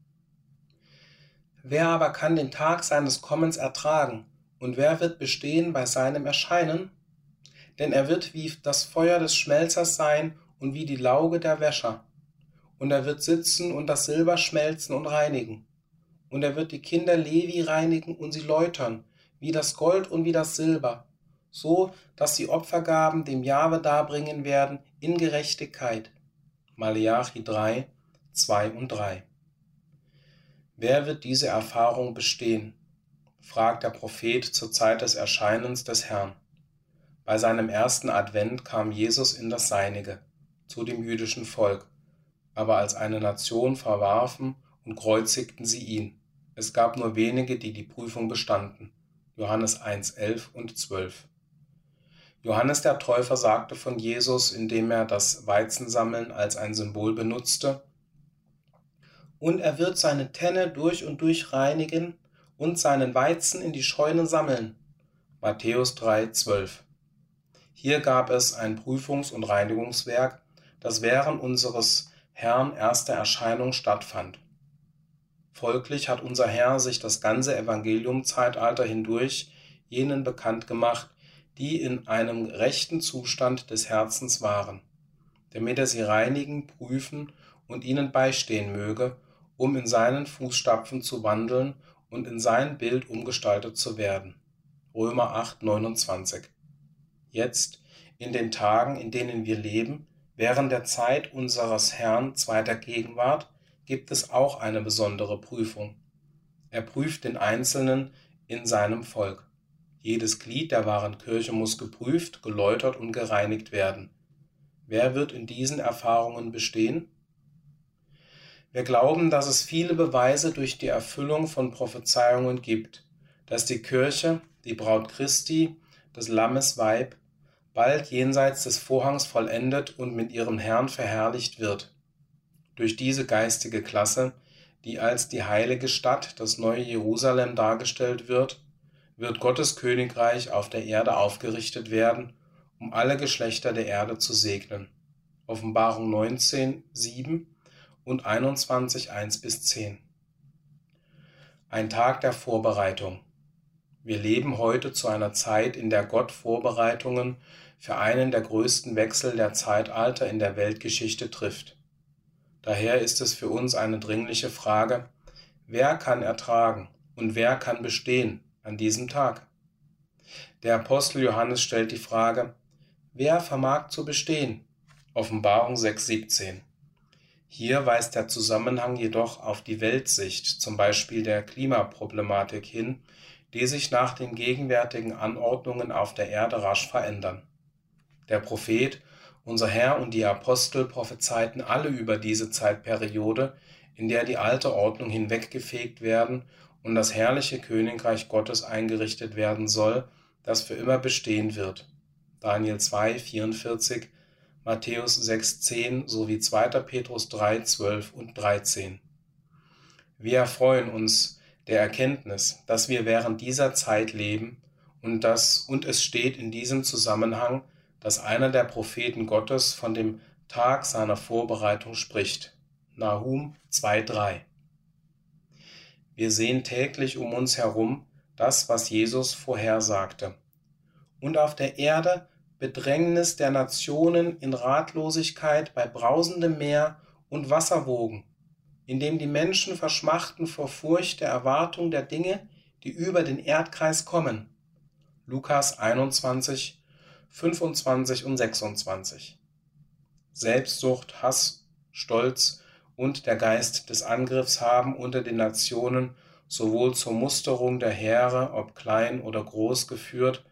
Wer aber kann den Tag seines Kommens ertragen, und wer wird bestehen bei seinem Erscheinen? Denn er wird wie das Feuer des Schmelzers sein und wie die Lauge der Wäscher. Und er wird sitzen und das Silber schmelzen und reinigen. Und er wird die Kinder Levi reinigen und sie läutern, wie das Gold und wie das Silber, so dass sie Opfergaben dem Jahwe darbringen werden in Gerechtigkeit. Maleachi 3, 2 und 3. Wer wird diese Erfahrung bestehen? fragt der Prophet zur Zeit des Erscheinens des Herrn. Bei seinem ersten Advent kam Jesus in das Seinige, zu dem jüdischen Volk, aber als eine Nation verwarfen und kreuzigten sie ihn. Es gab nur wenige, die die Prüfung bestanden. Johannes 1, 11 und 12. Johannes der Täufer sagte von Jesus, indem er das Weizensammeln als ein Symbol benutzte, und er wird seine Tenne durch und durch reinigen und seinen Weizen in die Scheune sammeln. Matthäus 3,12. Hier gab es ein Prüfungs- und Reinigungswerk, das während unseres Herrn erster Erscheinung stattfand. Folglich hat unser Herr sich das ganze Evangeliumzeitalter hindurch jenen bekannt gemacht, die in einem rechten Zustand des Herzens waren, damit er sie reinigen, prüfen und ihnen beistehen möge, um in seinen Fußstapfen zu wandeln und in sein Bild umgestaltet zu werden. Römer 8, 29. Jetzt, in den Tagen, in denen wir leben, während der Zeit unseres Herrn zweiter Gegenwart, gibt es auch eine besondere Prüfung. Er prüft den Einzelnen in seinem Volk. Jedes Glied der wahren Kirche muss geprüft, geläutert und gereinigt werden. Wer wird in diesen Erfahrungen bestehen? Wir glauben, dass es viele Beweise durch die Erfüllung von Prophezeiungen gibt, dass die Kirche, die Braut Christi, des Lammes Weib, bald jenseits des Vorhangs vollendet und mit ihrem Herrn verherrlicht wird. Durch diese geistige Klasse, die als die heilige Stadt, das neue Jerusalem dargestellt wird, wird Gottes Königreich auf der Erde aufgerichtet werden, um alle Geschlechter der Erde zu segnen. Offenbarung 19, 7 und 21, 1 bis 10. Ein Tag der Vorbereitung. Wir leben heute zu einer Zeit, in der Gott Vorbereitungen für einen der größten Wechsel der Zeitalter in der Weltgeschichte trifft. Daher ist es für uns eine dringliche Frage, wer kann ertragen und wer kann bestehen an diesem Tag? Der Apostel Johannes stellt die Frage, wer vermag zu bestehen? Offenbarung 6,17. Hier weist der Zusammenhang jedoch auf die Weltsicht, zum Beispiel der Klimaproblematik hin, die sich nach den gegenwärtigen Anordnungen auf der Erde rasch verändern. Der Prophet, unser Herr und die Apostel prophezeiten alle über diese Zeitperiode, in der die alte Ordnung hinweggefegt werden und das herrliche Königreich Gottes eingerichtet werden soll, das für immer bestehen wird. Daniel 2, 44 Matthäus 6,10 sowie 2. Petrus 3, 12 und 13. Wir erfreuen uns der Erkenntnis, dass wir während dieser Zeit leben und dass, und es steht in diesem Zusammenhang, dass einer der Propheten Gottes von dem Tag seiner Vorbereitung spricht. Nahum 2,3. Wir sehen täglich um uns herum das, was Jesus vorhersagte. Und auf der Erde Bedrängnis der Nationen in Ratlosigkeit bei brausendem Meer und Wasserwogen, indem die Menschen verschmachten vor Furcht der Erwartung der Dinge, die über den Erdkreis kommen. Lukas 21, 25 und 26. Selbstsucht, Hass, Stolz und der Geist des Angriffs haben unter den Nationen sowohl zur Musterung der Heere, ob klein oder groß, geführt,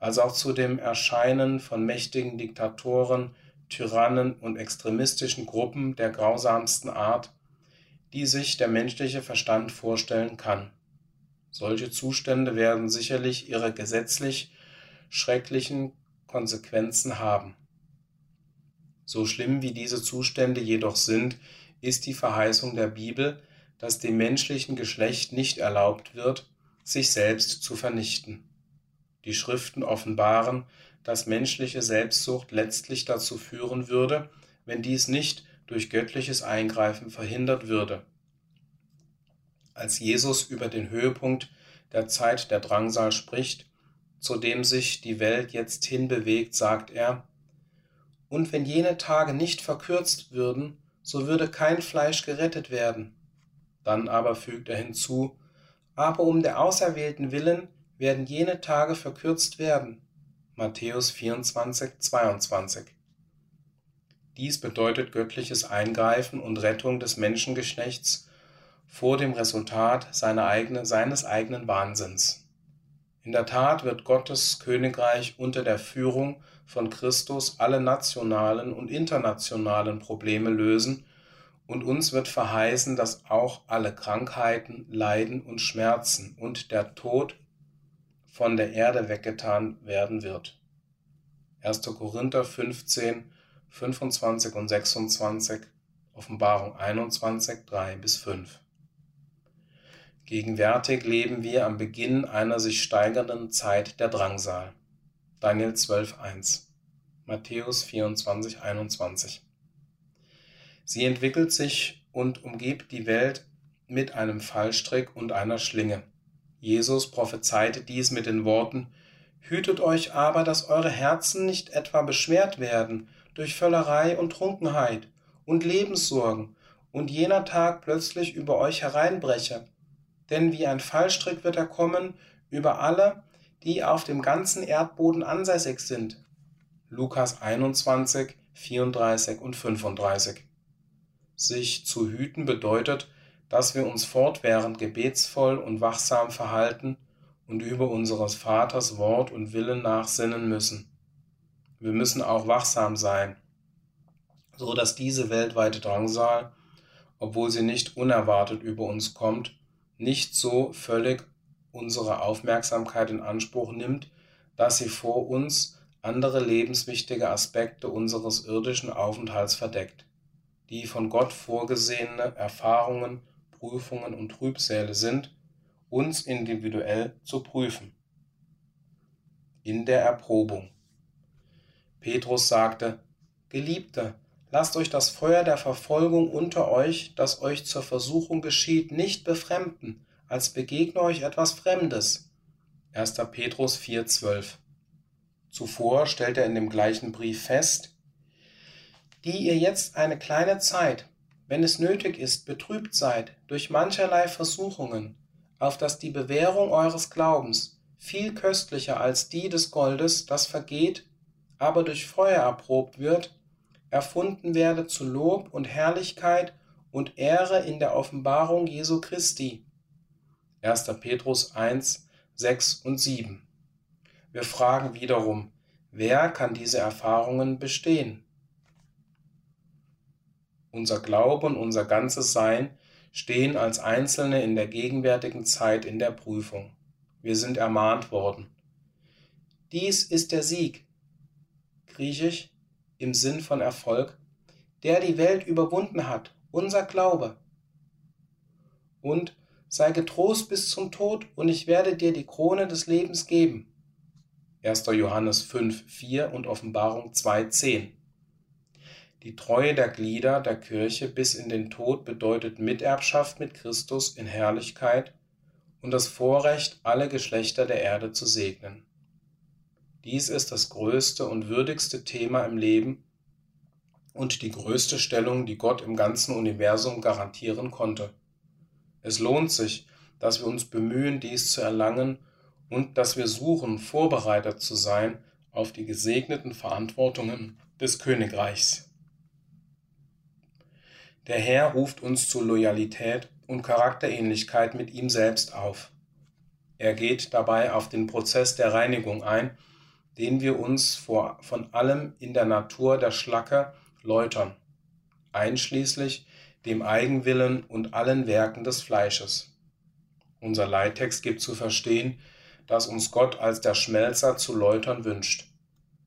als auch zu dem Erscheinen von mächtigen Diktatoren, Tyrannen und extremistischen Gruppen der grausamsten Art, die sich der menschliche Verstand vorstellen kann. Solche Zustände werden sicherlich ihre gesetzlich schrecklichen Konsequenzen haben. So schlimm wie diese Zustände jedoch sind, ist die Verheißung der Bibel, dass dem menschlichen Geschlecht nicht erlaubt wird, sich selbst zu vernichten. Die Schriften offenbaren, dass menschliche Selbstsucht letztlich dazu führen würde, wenn dies nicht durch göttliches Eingreifen verhindert würde. Als Jesus über den Höhepunkt der Zeit der Drangsal spricht, zu dem sich die Welt jetzt hinbewegt, sagt er, und wenn jene Tage nicht verkürzt würden, so würde kein Fleisch gerettet werden. Dann aber fügt er hinzu, aber um der Auserwählten willen werden jene Tage verkürzt werden. Matthäus 24, 22. Dies bedeutet göttliches Eingreifen und Rettung des Menschengeschlechts vor dem Resultat eigene, seines eigenen Wahnsinns. In der Tat wird Gottes Königreich unter der Führung von Christus alle nationalen und internationalen Probleme lösen und uns wird verheißen, dass auch alle Krankheiten, Leiden und Schmerzen und der Tod von der Erde weggetan werden wird. 1. Korinther 15, 25 und 26, Offenbarung 21, 3 bis 5. Gegenwärtig leben wir am Beginn einer sich steigernden Zeit der Drangsal. Daniel 12.1 Matthäus 24.21 Sie entwickelt sich und umgibt die Welt mit einem Fallstrick und einer Schlinge. Jesus prophezeite dies mit den Worten Hütet euch aber, dass eure Herzen nicht etwa beschwert werden durch Völlerei und Trunkenheit und Lebenssorgen und jener Tag plötzlich über euch hereinbreche, denn wie ein Fallstrick wird er kommen über alle, die auf dem ganzen Erdboden ansässig sind. Lukas 21, 34 und 35. Sich zu hüten bedeutet, dass wir uns fortwährend gebetsvoll und wachsam verhalten und über unseres Vaters Wort und Willen nachsinnen müssen. Wir müssen auch wachsam sein, so dass diese weltweite Drangsal, obwohl sie nicht unerwartet über uns kommt, nicht so völlig unsere Aufmerksamkeit in Anspruch nimmt, dass sie vor uns andere lebenswichtige Aspekte unseres irdischen Aufenthalts verdeckt. Die von Gott vorgesehene Erfahrungen, Prüfungen und Trübsäle sind, uns individuell zu prüfen. In der Erprobung. Petrus sagte, Geliebte, Lasst euch das Feuer der Verfolgung unter euch, das euch zur Versuchung geschieht, nicht befremden, als begegne euch etwas Fremdes. 1. Petrus 4,12 Zuvor stellt er in dem gleichen Brief fest, die ihr jetzt eine kleine Zeit, wenn es nötig ist, betrübt seid durch mancherlei Versuchungen, auf dass die Bewährung eures Glaubens, viel köstlicher als die des Goldes, das vergeht, aber durch Feuer erprobt wird, erfunden werde zu Lob und Herrlichkeit und Ehre in der Offenbarung Jesu Christi. 1. Petrus 1, 6 und 7. Wir fragen wiederum, wer kann diese Erfahrungen bestehen? Unser Glaube und unser ganzes Sein stehen als Einzelne in der gegenwärtigen Zeit in der Prüfung. Wir sind ermahnt worden. Dies ist der Sieg. Griechisch im Sinn von Erfolg, der die Welt überwunden hat, unser Glaube. Und sei getrost bis zum Tod, und ich werde dir die Krone des Lebens geben. 1. Johannes 5, 4 und Offenbarung 2, 10. Die Treue der Glieder der Kirche bis in den Tod bedeutet Miterbschaft mit Christus in Herrlichkeit und das Vorrecht, alle Geschlechter der Erde zu segnen. Dies ist das größte und würdigste Thema im Leben und die größte Stellung, die Gott im ganzen Universum garantieren konnte. Es lohnt sich, dass wir uns bemühen, dies zu erlangen und dass wir suchen, vorbereitet zu sein auf die gesegneten Verantwortungen des Königreichs. Der Herr ruft uns zu Loyalität und Charakterähnlichkeit mit ihm selbst auf. Er geht dabei auf den Prozess der Reinigung ein, den wir uns vor, von allem in der Natur der Schlacke läutern, einschließlich dem Eigenwillen und allen Werken des Fleisches. Unser Leittext gibt zu verstehen, dass uns Gott als der Schmelzer zu läutern wünscht.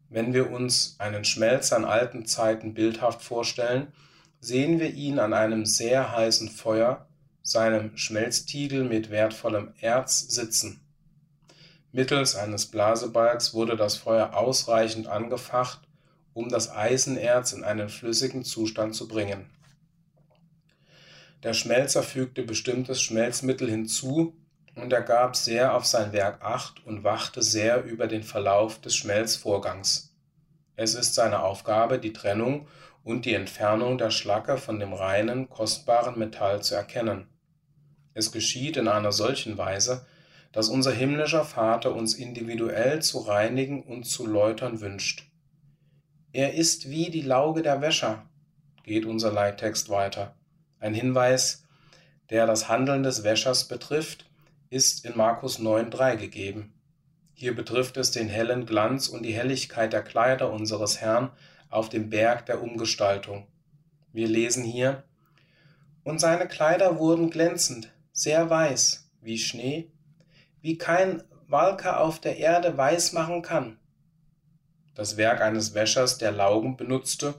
Wenn wir uns einen Schmelzer in alten Zeiten bildhaft vorstellen, sehen wir ihn an einem sehr heißen Feuer, seinem Schmelztiegel mit wertvollem Erz sitzen. Mittels eines Blasebalgs wurde das Feuer ausreichend angefacht, um das Eisenerz in einen flüssigen Zustand zu bringen. Der Schmelzer fügte bestimmtes Schmelzmittel hinzu, und er gab sehr auf sein Werk acht und wachte sehr über den Verlauf des Schmelzvorgangs. Es ist seine Aufgabe, die Trennung und die Entfernung der Schlacke von dem reinen, kostbaren Metall zu erkennen. Es geschieht in einer solchen Weise, dass unser himmlischer Vater uns individuell zu reinigen und zu läutern wünscht. Er ist wie die Lauge der Wäscher, geht unser Leittext weiter. Ein Hinweis, der das Handeln des Wäschers betrifft, ist in Markus 9.3 gegeben. Hier betrifft es den hellen Glanz und die Helligkeit der Kleider unseres Herrn, auf dem Berg der Umgestaltung. Wir lesen hier, und seine Kleider wurden glänzend, sehr weiß, wie Schnee, wie kein Walker auf der Erde weiß machen kann. Das Werk eines Wäschers, der Laugen benutzte,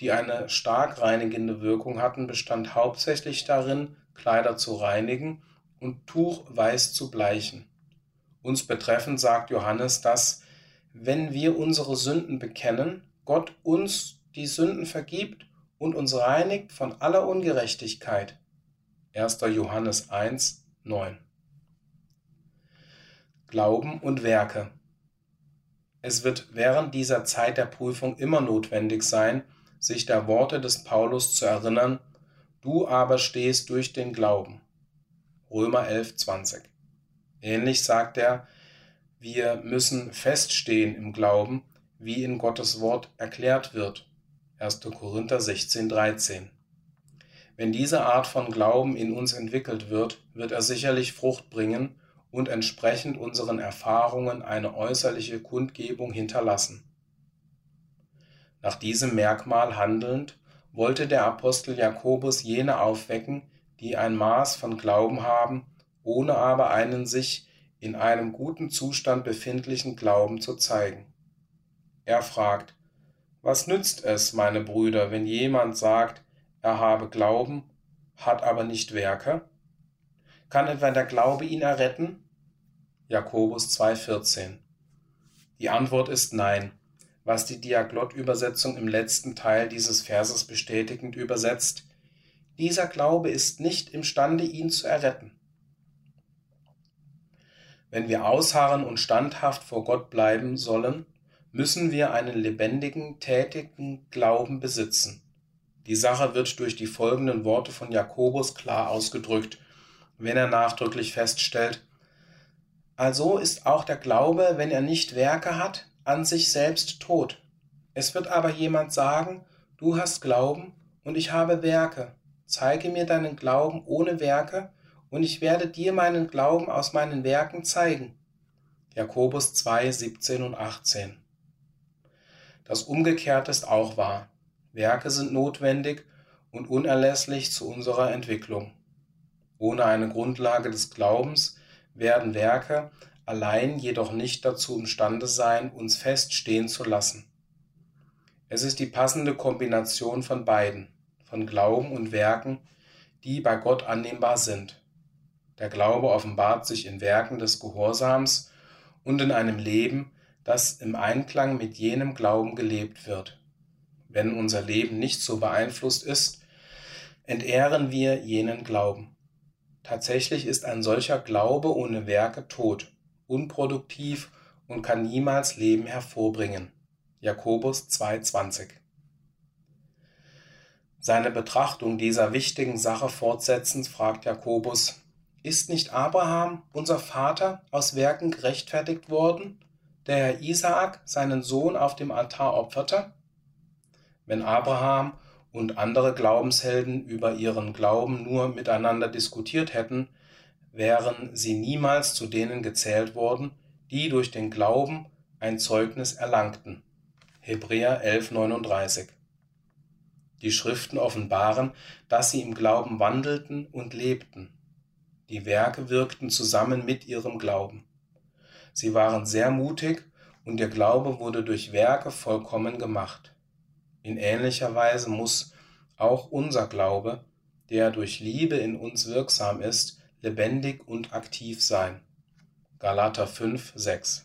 die eine stark reinigende Wirkung hatten, bestand hauptsächlich darin, Kleider zu reinigen und Tuch weiß zu bleichen. Uns betreffend sagt Johannes, dass, wenn wir unsere Sünden bekennen, Gott uns die Sünden vergibt und uns reinigt von aller Ungerechtigkeit. 1. Johannes 1, 9. Glauben und Werke. Es wird während dieser Zeit der Prüfung immer notwendig sein, sich der Worte des Paulus zu erinnern, du aber stehst durch den Glauben. Römer 11, 20. Ähnlich sagt er, wir müssen feststehen im Glauben, wie in Gottes Wort erklärt wird. 1. Korinther 16, 13. Wenn diese Art von Glauben in uns entwickelt wird, wird er sicherlich Frucht bringen und entsprechend unseren Erfahrungen eine äußerliche Kundgebung hinterlassen. Nach diesem Merkmal handelnd wollte der Apostel Jakobus jene aufwecken, die ein Maß von Glauben haben, ohne aber einen sich in einem guten Zustand befindlichen Glauben zu zeigen. Er fragt, was nützt es, meine Brüder, wenn jemand sagt, er habe Glauben, hat aber nicht Werke? Kann etwa der Glaube ihn erretten? Jakobus 2,14 Die Antwort ist nein, was die Diaglott-Übersetzung im letzten Teil dieses Verses bestätigend übersetzt. Dieser Glaube ist nicht imstande, ihn zu erretten. Wenn wir ausharren und standhaft vor Gott bleiben sollen, müssen wir einen lebendigen, tätigen Glauben besitzen. Die Sache wird durch die folgenden Worte von Jakobus klar ausgedrückt, wenn er nachdrücklich feststellt, also ist auch der Glaube, wenn er nicht Werke hat, an sich selbst tot. Es wird aber jemand sagen, du hast Glauben und ich habe Werke. Zeige mir deinen Glauben ohne Werke, und ich werde dir meinen Glauben aus meinen Werken zeigen. Jakobus 2, 17 und 18. Das Umgekehrte ist auch wahr. Werke sind notwendig und unerlässlich zu unserer Entwicklung. Ohne eine Grundlage des Glaubens werden Werke allein jedoch nicht dazu imstande sein, uns fest stehen zu lassen. Es ist die passende Kombination von beiden, von Glauben und Werken, die bei Gott annehmbar sind. Der Glaube offenbart sich in Werken des Gehorsams und in einem Leben, das im Einklang mit jenem Glauben gelebt wird. wenn unser Leben nicht so beeinflusst ist, entehren wir jenen Glauben. Tatsächlich ist ein solcher Glaube ohne Werke tot, unproduktiv und kann niemals Leben hervorbringen. Jakobus 2,20 Seine Betrachtung dieser wichtigen Sache fortsetzend fragt Jakobus, ist nicht Abraham, unser Vater, aus Werken gerechtfertigt worden, der Herr Isaak seinen Sohn auf dem Altar opferte? Wenn Abraham und andere Glaubenshelden über ihren Glauben nur miteinander diskutiert hätten, wären sie niemals zu denen gezählt worden, die durch den Glauben ein Zeugnis erlangten. Hebräer 11,39 Die Schriften offenbaren, dass sie im Glauben wandelten und lebten. Die Werke wirkten zusammen mit ihrem Glauben. Sie waren sehr mutig und ihr Glaube wurde durch Werke vollkommen gemacht. In ähnlicher Weise muss auch unser Glaube, der durch Liebe in uns wirksam ist, lebendig und aktiv sein. Galater 5, 6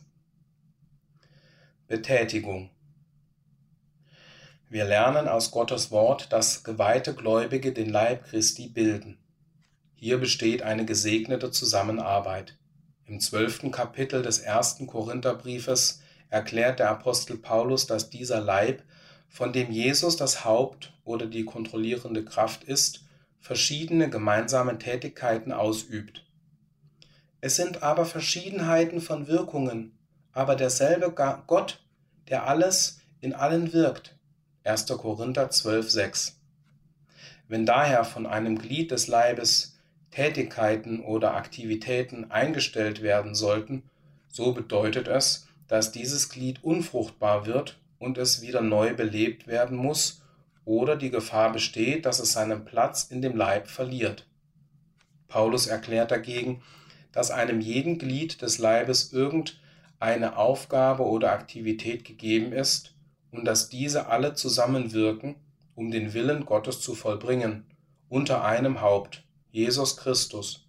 Betätigung Wir lernen aus Gottes Wort, dass geweihte Gläubige den Leib Christi bilden. Hier besteht eine gesegnete Zusammenarbeit. Im zwölften Kapitel des ersten Korintherbriefes erklärt der Apostel Paulus, dass dieser Leib von dem Jesus das Haupt oder die kontrollierende Kraft ist, verschiedene gemeinsame Tätigkeiten ausübt. Es sind aber Verschiedenheiten von Wirkungen, aber derselbe Gott, der alles in allen wirkt. 1. Korinther 12, 6. Wenn daher von einem Glied des Leibes Tätigkeiten oder Aktivitäten eingestellt werden sollten, so bedeutet es, dass dieses Glied unfruchtbar wird und es wieder neu belebt werden muss oder die Gefahr besteht, dass es seinen Platz in dem Leib verliert. Paulus erklärt dagegen, dass einem jeden Glied des Leibes irgendeine Aufgabe oder Aktivität gegeben ist und dass diese alle zusammenwirken, um den Willen Gottes zu vollbringen, unter einem Haupt, Jesus Christus,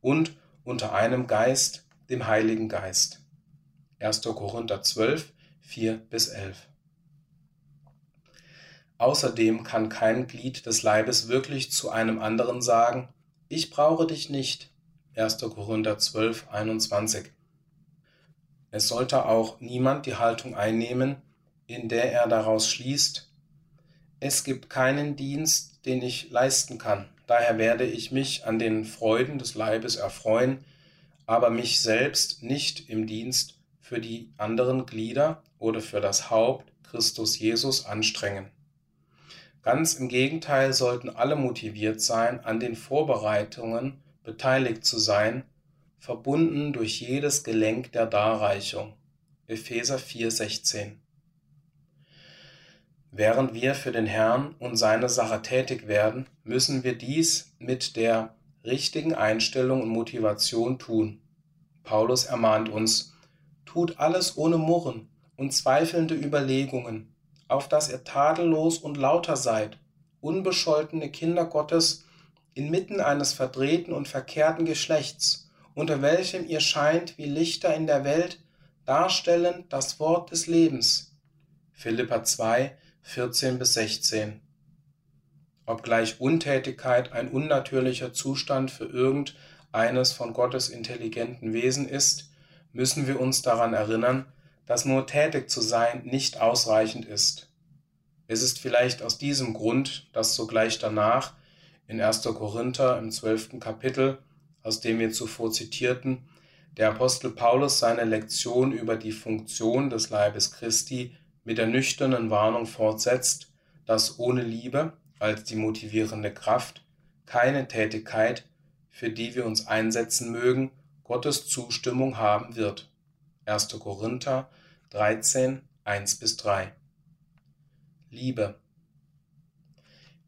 und unter einem Geist, dem Heiligen Geist. 1. Korinther 12, 4 bis 11. Außerdem kann kein Glied des Leibes wirklich zu einem anderen sagen, ich brauche dich nicht. 1. Korinther 12, 21. Es sollte auch niemand die Haltung einnehmen, in der er daraus schließt, es gibt keinen Dienst, den ich leisten kann, daher werde ich mich an den Freuden des Leibes erfreuen, aber mich selbst nicht im Dienst für die anderen Glieder oder für das Haupt Christus Jesus anstrengen. Ganz im Gegenteil sollten alle motiviert sein, an den Vorbereitungen beteiligt zu sein, verbunden durch jedes Gelenk der Darreichung. Epheser 4,16 Während wir für den Herrn und seine Sache tätig werden, müssen wir dies mit der richtigen Einstellung und Motivation tun. Paulus ermahnt uns, tut alles ohne Murren und zweifelnde Überlegungen, auf dass ihr tadellos und lauter seid, unbescholtene Kinder Gottes inmitten eines verdrehten und verkehrten Geschlechts, unter welchem ihr scheint wie Lichter in der Welt, darstellend das Wort des Lebens. Philippa 2, 14 bis 16. Obgleich Untätigkeit ein unnatürlicher Zustand für irgendeines von Gottes intelligenten Wesen ist, müssen wir uns daran erinnern, dass nur tätig zu sein nicht ausreichend ist. Es ist vielleicht aus diesem Grund, dass sogleich danach in 1. Korinther im 12. Kapitel, aus dem wir zuvor zitierten, der Apostel Paulus seine Lektion über die Funktion des Leibes Christi mit der nüchternen Warnung fortsetzt, dass ohne Liebe als die motivierende Kraft keine Tätigkeit, für die wir uns einsetzen mögen, Gottes Zustimmung haben wird. 1. Korinther 13, 1 bis 3. Liebe.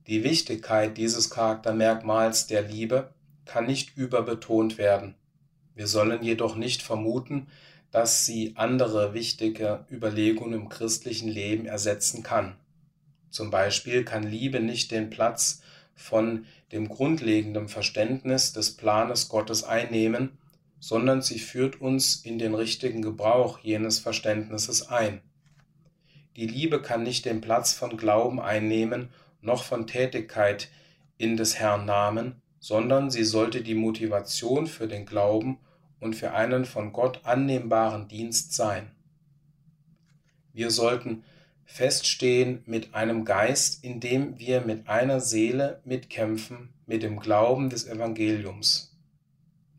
Die Wichtigkeit dieses Charaktermerkmals der Liebe kann nicht überbetont werden. Wir sollen jedoch nicht vermuten, dass sie andere wichtige Überlegungen im christlichen Leben ersetzen kann. Zum Beispiel kann Liebe nicht den Platz von dem grundlegenden Verständnis des Planes Gottes einnehmen, sondern sie führt uns in den richtigen Gebrauch jenes Verständnisses ein. Die Liebe kann nicht den Platz von Glauben einnehmen, noch von Tätigkeit in des Herrn Namen, sondern sie sollte die Motivation für den Glauben und für einen von Gott annehmbaren Dienst sein. Wir sollten feststehen mit einem Geist, in dem wir mit einer Seele mitkämpfen, mit dem Glauben des Evangeliums.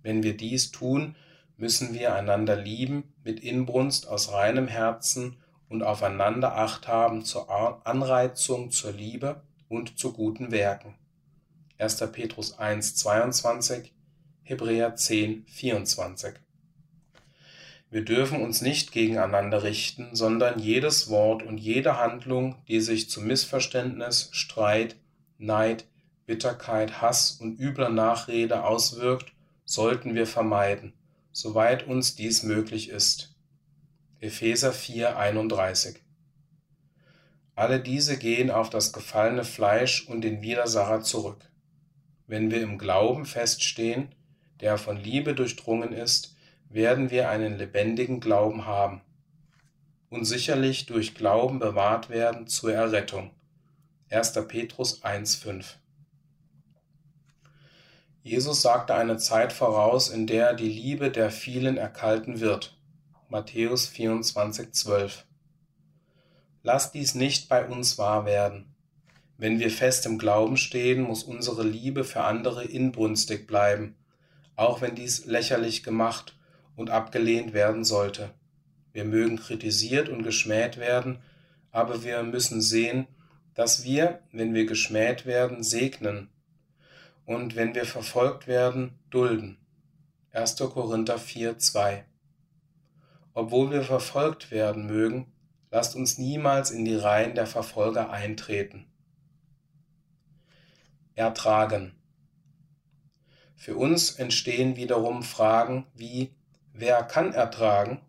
Wenn wir dies tun, müssen wir einander lieben mit Inbrunst aus reinem Herzen und aufeinander acht haben zur Anreizung zur Liebe und zu guten Werken. 1. Petrus 1, 22, Hebräer 10, 24. Wir dürfen uns nicht gegeneinander richten, sondern jedes Wort und jede Handlung, die sich zu Missverständnis, Streit, Neid, Bitterkeit, Hass und übler Nachrede auswirkt, sollten wir vermeiden, soweit uns dies möglich ist. Epheser 4, 31. Alle diese gehen auf das gefallene Fleisch und den Widersacher zurück. Wenn wir im Glauben feststehen, der von Liebe durchdrungen ist, werden wir einen lebendigen Glauben haben und sicherlich durch Glauben bewahrt werden zur Errettung. 1. Petrus 1.5 Jesus sagte eine Zeit voraus, in der die Liebe der vielen erkalten wird. Matthäus 24.12 Lass dies nicht bei uns wahr werden. Wenn wir fest im Glauben stehen, muss unsere Liebe für andere inbrünstig bleiben, auch wenn dies lächerlich gemacht und abgelehnt werden sollte. Wir mögen kritisiert und geschmäht werden, aber wir müssen sehen, dass wir, wenn wir geschmäht werden, segnen und wenn wir verfolgt werden, dulden. 1. Korinther 4, 2 Obwohl wir verfolgt werden mögen, lasst uns niemals in die Reihen der Verfolger eintreten ertragen. Für uns entstehen wiederum Fragen wie wer kann ertragen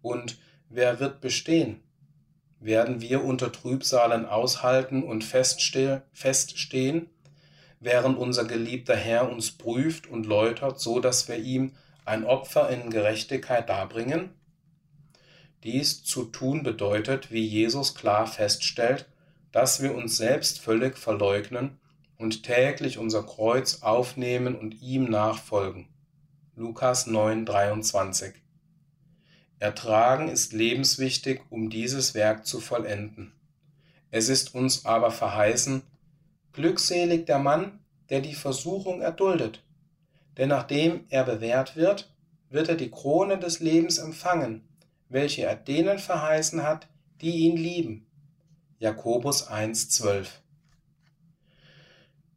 und wer wird bestehen? Werden wir unter Trübsalen aushalten und feststehen, während unser geliebter Herr uns prüft und läutert, so dass wir ihm ein Opfer in Gerechtigkeit darbringen? Dies zu tun bedeutet, wie Jesus klar feststellt, dass wir uns selbst völlig verleugnen und täglich unser Kreuz aufnehmen und ihm nachfolgen. Lukas 9, 23. Ertragen ist lebenswichtig, um dieses Werk zu vollenden. Es ist uns aber verheißen, glückselig der Mann, der die Versuchung erduldet, denn nachdem er bewährt wird, wird er die Krone des Lebens empfangen, welche er denen verheißen hat, die ihn lieben. Jakobus 1, 12.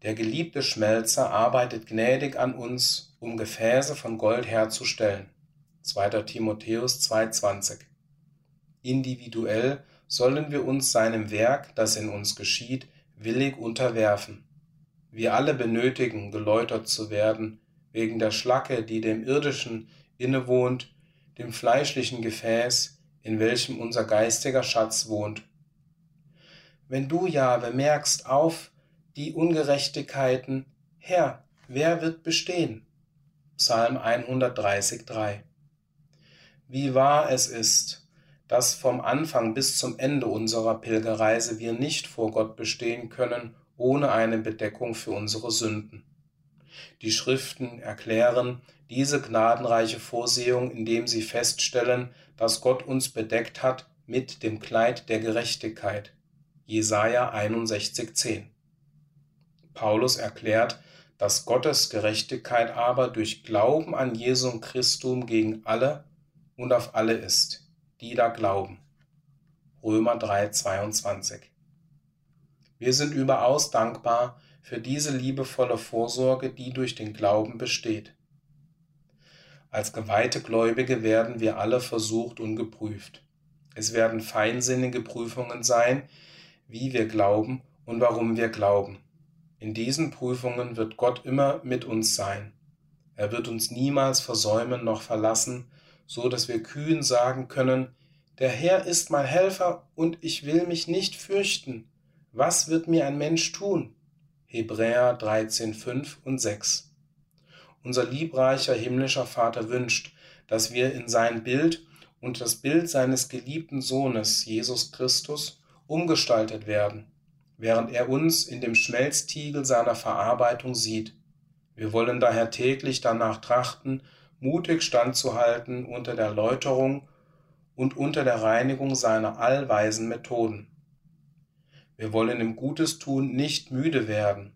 Der geliebte Schmelzer arbeitet gnädig an uns, um Gefäße von Gold herzustellen. 2. Timotheus 2,20 Individuell sollen wir uns seinem Werk, das in uns geschieht, willig unterwerfen. Wir alle benötigen, geläutert zu werden, wegen der Schlacke, die dem irdischen innewohnt, dem fleischlichen Gefäß, in welchem unser geistiger Schatz wohnt. Wenn du, ja bemerkst auf, die Ungerechtigkeiten, Herr, wer wird bestehen? Psalm 133. Wie wahr es ist, dass vom Anfang bis zum Ende unserer Pilgerreise wir nicht vor Gott bestehen können, ohne eine Bedeckung für unsere Sünden. Die Schriften erklären diese gnadenreiche Vorsehung, indem sie feststellen, dass Gott uns bedeckt hat mit dem Kleid der Gerechtigkeit. Jesaja 61,10 Paulus erklärt, dass Gottes Gerechtigkeit aber durch Glauben an Jesum Christum gegen alle und auf alle ist, die da glauben. Römer 3, 22. Wir sind überaus dankbar für diese liebevolle Vorsorge, die durch den Glauben besteht. Als geweihte Gläubige werden wir alle versucht und geprüft. Es werden feinsinnige Prüfungen sein, wie wir glauben und warum wir glauben. In diesen Prüfungen wird Gott immer mit uns sein. Er wird uns niemals versäumen noch verlassen, so dass wir kühn sagen können, der Herr ist mein Helfer und ich will mich nicht fürchten. Was wird mir ein Mensch tun? Hebräer 13, 5 und 6. Unser liebreicher himmlischer Vater wünscht, dass wir in sein Bild und das Bild seines geliebten Sohnes Jesus Christus umgestaltet werden, während er uns in dem Schmelztiegel seiner Verarbeitung sieht. Wir wollen daher täglich danach trachten, mutig standzuhalten unter der Läuterung und unter der Reinigung seiner allweisen Methoden. Wir wollen im Gutes tun nicht müde werden.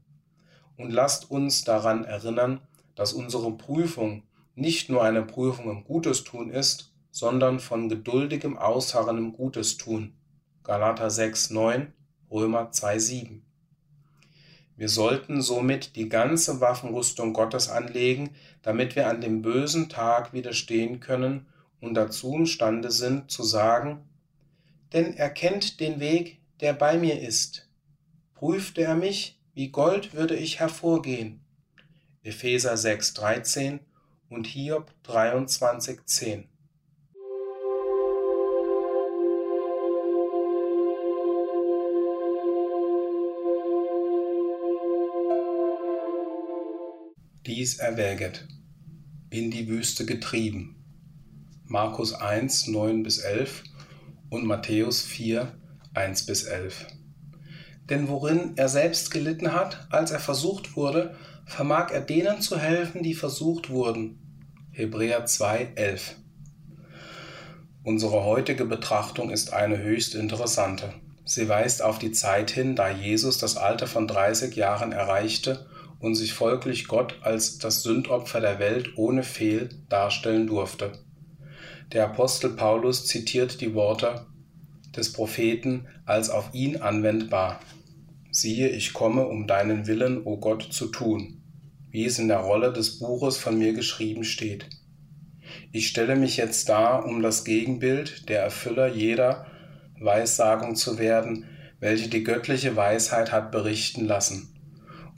Und lasst uns daran erinnern, dass unsere Prüfung nicht nur eine Prüfung im Gutes tun ist, sondern von geduldigem Ausharren im Gutes tun. Galater 6, 9, Römer 2, 7. Wir sollten somit die ganze Waffenrüstung Gottes anlegen, damit wir an dem bösen Tag widerstehen können und dazu imstande sind zu sagen, denn er kennt den Weg, der bei mir ist. Prüfte er mich, wie Gold würde ich hervorgehen. Epheser 6, 13 und Hiob 23, dies erwäget, in die Wüste getrieben. Markus 1, 9 bis 11 und Matthäus 4, 1 bis 11. Denn worin er selbst gelitten hat, als er versucht wurde, vermag er denen zu helfen, die versucht wurden. Hebräer 2, 11. Unsere heutige Betrachtung ist eine höchst interessante. Sie weist auf die Zeit hin, da Jesus das Alter von 30 Jahren erreichte und sich folglich Gott als das Sündopfer der Welt ohne Fehl darstellen durfte. Der Apostel Paulus zitiert die Worte des Propheten als auf ihn anwendbar. Siehe, ich komme, um deinen Willen, o Gott, zu tun, wie es in der Rolle des Buches von mir geschrieben steht. Ich stelle mich jetzt dar, um das Gegenbild, der Erfüller jeder Weissagung zu werden, welche die göttliche Weisheit hat berichten lassen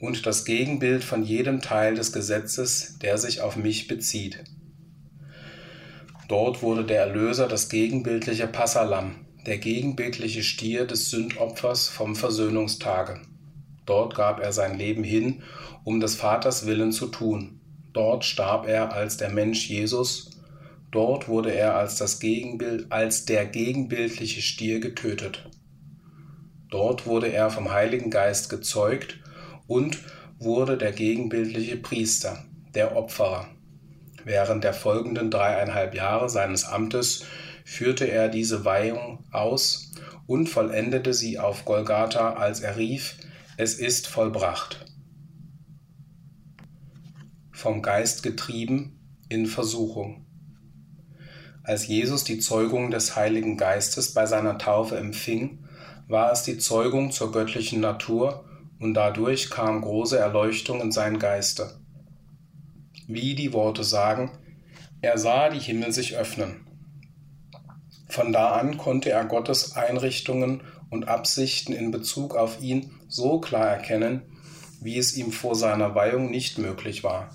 und das Gegenbild von jedem Teil des Gesetzes, der sich auf mich bezieht. Dort wurde der Erlöser das gegenbildliche Passalam, der gegenbildliche Stier des Sündopfers vom Versöhnungstage. Dort gab er sein Leben hin, um des Vaters Willen zu tun. Dort starb er als der Mensch Jesus. Dort wurde er als das Gegenbild, als der gegenbildliche Stier getötet. Dort wurde er vom Heiligen Geist gezeugt und wurde der gegenbildliche Priester, der Opferer. Während der folgenden dreieinhalb Jahre seines Amtes führte er diese Weihung aus und vollendete sie auf Golgatha, als er rief, es ist vollbracht. Vom Geist getrieben in Versuchung. Als Jesus die Zeugung des Heiligen Geistes bei seiner Taufe empfing, war es die Zeugung zur göttlichen Natur und dadurch kam große Erleuchtung in sein Geiste. Wie die Worte sagen, er sah die Himmel sich öffnen. Von da an konnte er Gottes Einrichtungen und Absichten in Bezug auf ihn so klar erkennen, wie es ihm vor seiner Weihung nicht möglich war.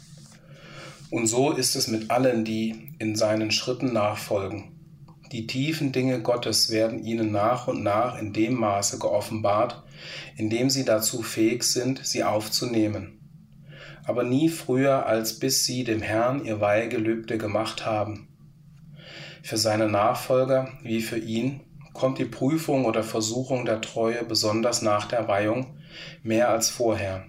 Und so ist es mit allen, die in seinen Schritten nachfolgen. Die tiefen Dinge Gottes werden ihnen nach und nach in dem Maße geoffenbart, in dem sie dazu fähig sind, sie aufzunehmen. Aber nie früher, als bis sie dem Herrn ihr Weihegelübde gemacht haben. Für seine Nachfolger wie für ihn kommt die Prüfung oder Versuchung der Treue besonders nach der Weihung mehr als vorher.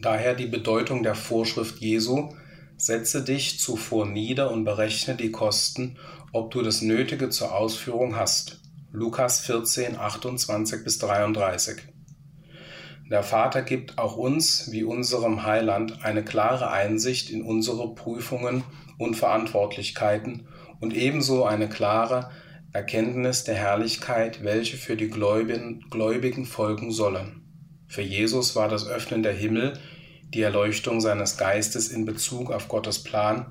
Daher die Bedeutung der Vorschrift Jesu, setze dich zuvor nieder und berechne die Kosten ob du das Nötige zur Ausführung hast. Lukas 14, 28 bis 33. Der Vater gibt auch uns, wie unserem Heiland, eine klare Einsicht in unsere Prüfungen und Verantwortlichkeiten und ebenso eine klare Erkenntnis der Herrlichkeit, welche für die Gläubigen, Gläubigen folgen sollen. Für Jesus war das Öffnen der Himmel, die Erleuchtung seines Geistes in Bezug auf Gottes Plan,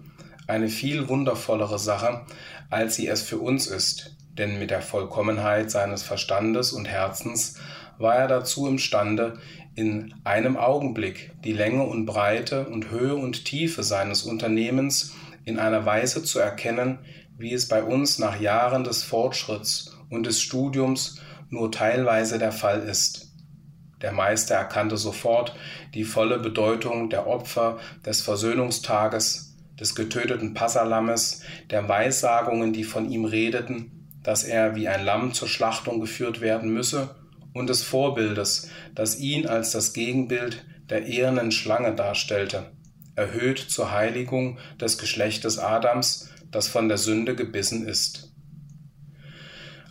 eine viel wundervollere Sache, als sie es für uns ist, denn mit der Vollkommenheit seines Verstandes und Herzens war er dazu imstande, in einem Augenblick die Länge und Breite und Höhe und Tiefe seines Unternehmens in einer Weise zu erkennen, wie es bei uns nach Jahren des Fortschritts und des Studiums nur teilweise der Fall ist. Der Meister erkannte sofort die volle Bedeutung der Opfer des Versöhnungstages des getöteten Passalammes, der Weissagungen, die von ihm redeten, dass er wie ein Lamm zur Schlachtung geführt werden müsse, und des Vorbildes, das ihn als das Gegenbild der ehernen Schlange darstellte, erhöht zur Heiligung des Geschlechtes Adams, das von der Sünde gebissen ist.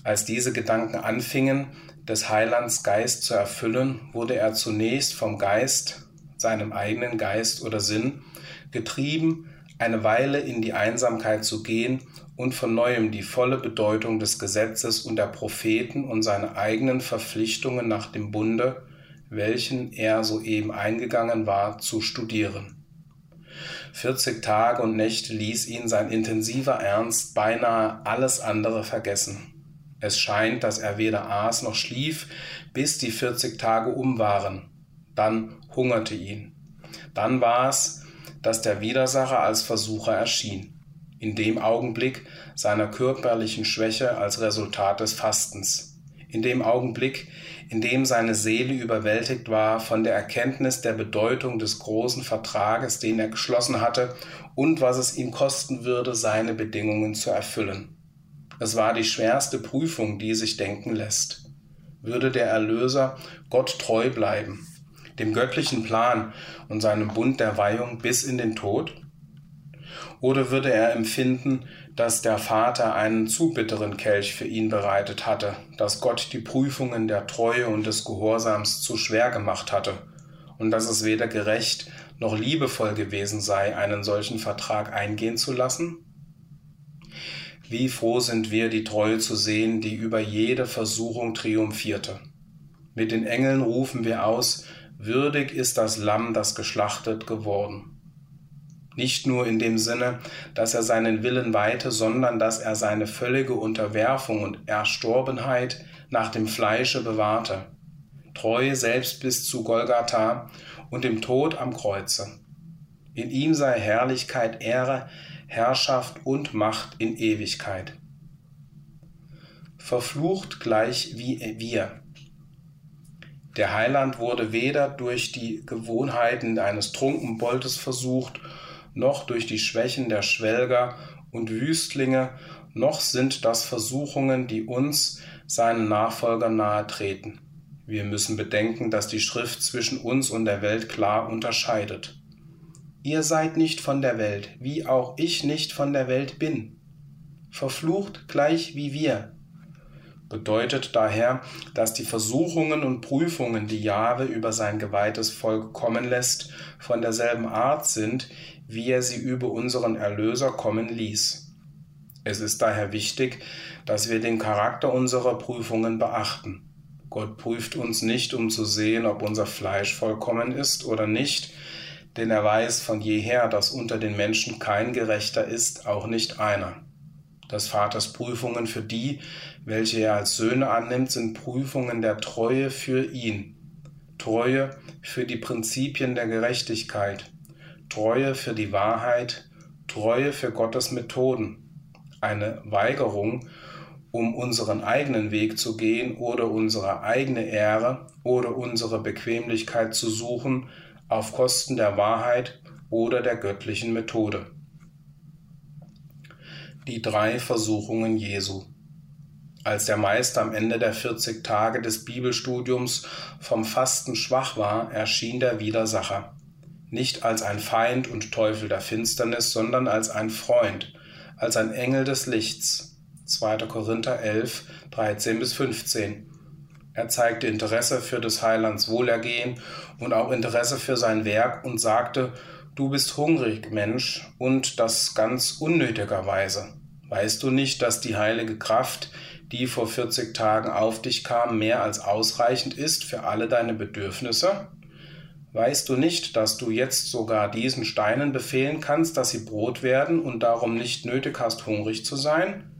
Als diese Gedanken anfingen, des Heilands Geist zu erfüllen, wurde er zunächst vom Geist, seinem eigenen Geist oder Sinn, getrieben, eine Weile in die Einsamkeit zu gehen und von neuem die volle Bedeutung des Gesetzes und der Propheten und seine eigenen Verpflichtungen nach dem Bunde, welchen er soeben eingegangen war, zu studieren. 40 Tage und Nächte ließ ihn sein intensiver Ernst beinahe alles andere vergessen. Es scheint, dass er weder aß noch schlief, bis die 40 Tage um waren. Dann hungerte ihn. Dann war es, dass der Widersacher als Versucher erschien. In dem Augenblick seiner körperlichen Schwäche als Resultat des Fastens. In dem Augenblick, in dem seine Seele überwältigt war von der Erkenntnis der Bedeutung des großen Vertrages, den er geschlossen hatte und was es ihm kosten würde, seine Bedingungen zu erfüllen. Es war die schwerste Prüfung, die sich denken lässt. Würde der Erlöser Gott treu bleiben, dem göttlichen Plan und seinem Bund der Weihung bis in den Tod? Oder würde er empfinden, dass der Vater einen zu bitteren Kelch für ihn bereitet hatte, dass Gott die Prüfungen der Treue und des Gehorsams zu schwer gemacht hatte und dass es weder gerecht noch liebevoll gewesen sei, einen solchen Vertrag eingehen zu lassen? Wie froh sind wir, die Treue zu sehen, die über jede Versuchung triumphierte. Mit den Engeln rufen wir aus, würdig ist das Lamm, das geschlachtet geworden nicht nur in dem Sinne, dass er seinen Willen weihte, sondern dass er seine völlige Unterwerfung und Erstorbenheit nach dem Fleische bewahrte. Treu selbst bis zu Golgatha und dem Tod am Kreuze. In ihm sei Herrlichkeit, Ehre, Herrschaft und Macht in Ewigkeit. Verflucht gleich wie wir. Der Heiland wurde weder durch die Gewohnheiten eines Trunkenboldes versucht, noch durch die Schwächen der Schwelger und Wüstlinge, noch sind das Versuchungen, die uns, seinen Nachfolgern nahe treten. Wir müssen bedenken, dass die Schrift zwischen uns und der Welt klar unterscheidet. Ihr seid nicht von der Welt, wie auch ich nicht von der Welt bin. Verflucht gleich wie wir, bedeutet daher, dass die Versuchungen und Prüfungen, die Jahwe über sein geweihtes Volk kommen lässt, von derselben Art sind, wie er sie über unseren Erlöser kommen ließ. Es ist daher wichtig, dass wir den Charakter unserer Prüfungen beachten. Gott prüft uns nicht, um zu sehen, ob unser Fleisch vollkommen ist oder nicht, denn er weiß von jeher, dass unter den Menschen kein Gerechter ist, auch nicht einer. Das Vaters Prüfungen für die, welche er als Söhne annimmt, sind Prüfungen der Treue für ihn, Treue für die Prinzipien der Gerechtigkeit, Treue für die Wahrheit, Treue für Gottes Methoden, eine Weigerung, um unseren eigenen Weg zu gehen oder unsere eigene Ehre oder unsere Bequemlichkeit zu suchen auf Kosten der Wahrheit oder der göttlichen Methode. Die drei Versuchungen Jesu. Als der Meister am Ende der 40 Tage des Bibelstudiums vom Fasten schwach war, erschien der Widersacher nicht als ein Feind und Teufel der Finsternis, sondern als ein Freund, als ein Engel des Lichts. 2. Korinther 11, 13 bis 15. Er zeigte Interesse für des Heilands Wohlergehen und auch Interesse für sein Werk und sagte, Du bist hungrig, Mensch, und das ganz unnötigerweise. Weißt du nicht, dass die heilige Kraft, die vor 40 Tagen auf dich kam, mehr als ausreichend ist für alle deine Bedürfnisse? Weißt du nicht, dass du jetzt sogar diesen Steinen befehlen kannst, dass sie Brot werden und darum nicht nötig hast, hungrig zu sein?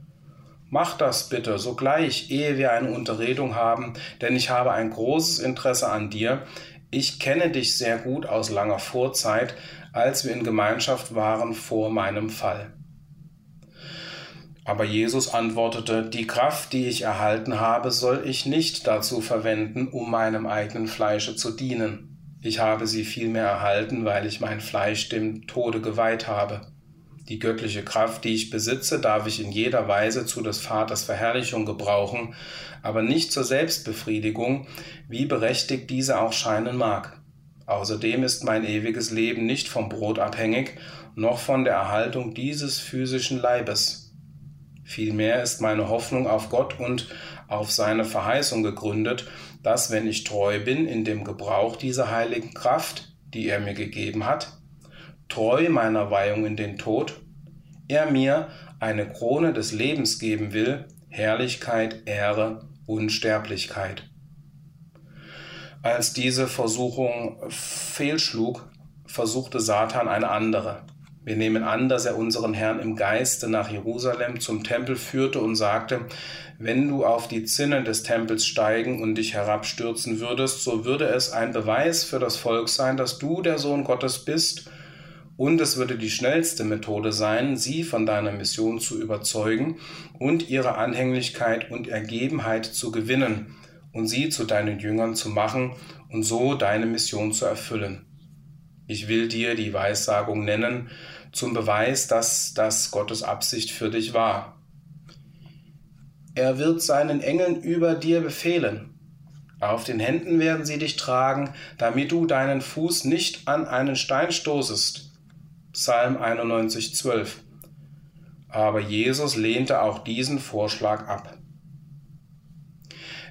Mach das bitte sogleich, ehe wir eine Unterredung haben, denn ich habe ein großes Interesse an dir. Ich kenne dich sehr gut aus langer Vorzeit, als wir in Gemeinschaft waren vor meinem Fall. Aber Jesus antwortete, die Kraft, die ich erhalten habe, soll ich nicht dazu verwenden, um meinem eigenen Fleische zu dienen. Ich habe sie vielmehr erhalten, weil ich mein Fleisch dem Tode geweiht habe. Die göttliche Kraft, die ich besitze, darf ich in jeder Weise zu des Vaters Verherrlichung gebrauchen, aber nicht zur Selbstbefriedigung, wie berechtigt diese auch scheinen mag. Außerdem ist mein ewiges Leben nicht vom Brot abhängig, noch von der Erhaltung dieses physischen Leibes. Vielmehr ist meine Hoffnung auf Gott und auf seine Verheißung gegründet, dass, wenn ich treu bin in dem Gebrauch dieser heiligen Kraft, die er mir gegeben hat, treu meiner Weihung in den Tod, er mir eine Krone des Lebens geben will, Herrlichkeit, Ehre, Unsterblichkeit. Als diese Versuchung fehlschlug, versuchte Satan eine andere. Wir nehmen an, dass er unseren Herrn im Geiste nach Jerusalem zum Tempel führte und sagte, wenn du auf die Zinnen des Tempels steigen und dich herabstürzen würdest, so würde es ein Beweis für das Volk sein, dass du der Sohn Gottes bist und es würde die schnellste Methode sein, sie von deiner Mission zu überzeugen und ihre Anhänglichkeit und Ergebenheit zu gewinnen und sie zu deinen Jüngern zu machen und so deine Mission zu erfüllen. Ich will dir die Weissagung nennen, zum Beweis, dass das Gottes Absicht für dich war. Er wird seinen Engeln über dir befehlen. Auf den Händen werden sie dich tragen, damit du deinen Fuß nicht an einen Stein stoßest. Psalm 91, 12. Aber Jesus lehnte auch diesen Vorschlag ab.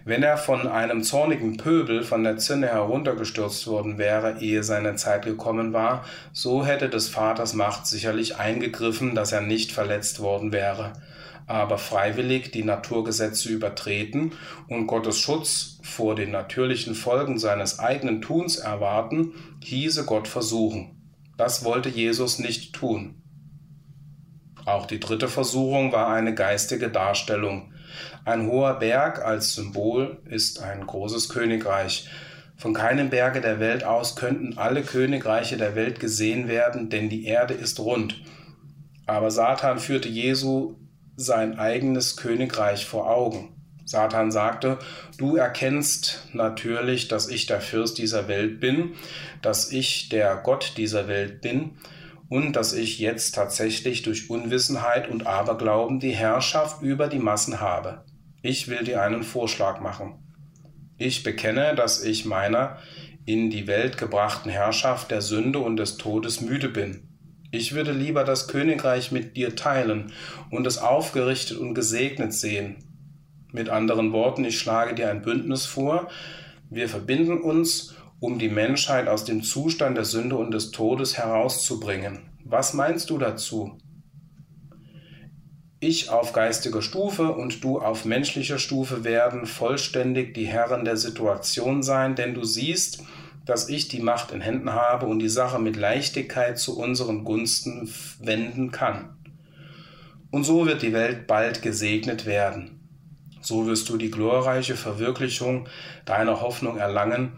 Wenn er von einem zornigen Pöbel von der Zinne heruntergestürzt worden wäre, ehe seine Zeit gekommen war, so hätte des Vaters Macht sicherlich eingegriffen, dass er nicht verletzt worden wäre. Aber freiwillig die Naturgesetze übertreten und Gottes Schutz vor den natürlichen Folgen seines eigenen Tuns erwarten, hieße Gott versuchen. Das wollte Jesus nicht tun. Auch die dritte Versuchung war eine geistige Darstellung. Ein hoher Berg als Symbol ist ein großes Königreich. Von keinem Berge der Welt aus könnten alle Königreiche der Welt gesehen werden, denn die Erde ist rund. Aber Satan führte Jesu sein eigenes Königreich vor Augen. Satan sagte, du erkennst natürlich, dass ich der Fürst dieser Welt bin, dass ich der Gott dieser Welt bin und dass ich jetzt tatsächlich durch Unwissenheit und Aberglauben die Herrschaft über die Massen habe. Ich will dir einen Vorschlag machen. Ich bekenne, dass ich meiner in die Welt gebrachten Herrschaft der Sünde und des Todes müde bin. Ich würde lieber das Königreich mit dir teilen und es aufgerichtet und gesegnet sehen, mit anderen Worten, ich schlage dir ein Bündnis vor. Wir verbinden uns, um die Menschheit aus dem Zustand der Sünde und des Todes herauszubringen. Was meinst du dazu? Ich auf geistiger Stufe und du auf menschlicher Stufe werden vollständig die Herren der Situation sein, denn du siehst, dass ich die Macht in Händen habe und die Sache mit Leichtigkeit zu unseren Gunsten wenden kann. Und so wird die Welt bald gesegnet werden. So wirst du die glorreiche Verwirklichung deiner Hoffnung erlangen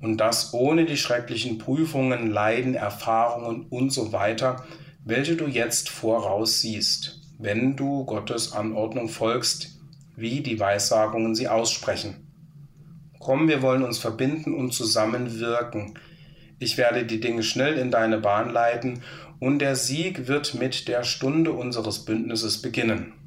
und das ohne die schrecklichen Prüfungen, Leiden, Erfahrungen und so weiter, welche du jetzt voraussiehst, wenn du Gottes Anordnung folgst, wie die Weissagungen sie aussprechen. Komm, wir wollen uns verbinden und zusammenwirken. Ich werde die Dinge schnell in deine Bahn leiten, und der Sieg wird mit der Stunde unseres Bündnisses beginnen.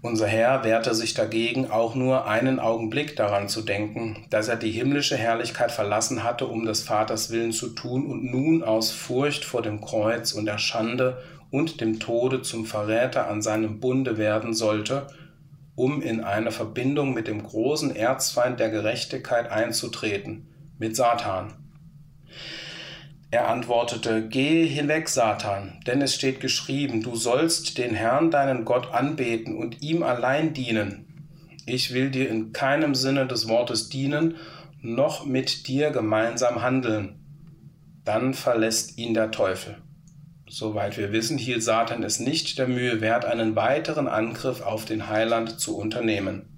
Unser Herr wehrte sich dagegen, auch nur einen Augenblick daran zu denken, dass er die himmlische Herrlichkeit verlassen hatte, um des Vaters Willen zu tun und nun aus Furcht vor dem Kreuz und der Schande und dem Tode zum Verräter an seinem Bunde werden sollte, um in eine Verbindung mit dem großen Erzfeind der Gerechtigkeit einzutreten, mit Satan. Er antwortete, Gehe hinweg, Satan, denn es steht geschrieben, du sollst den Herrn deinen Gott anbeten und ihm allein dienen. Ich will dir in keinem Sinne des Wortes dienen, noch mit dir gemeinsam handeln. Dann verlässt ihn der Teufel. Soweit wir wissen, hielt Satan es nicht der Mühe wert, einen weiteren Angriff auf den Heiland zu unternehmen.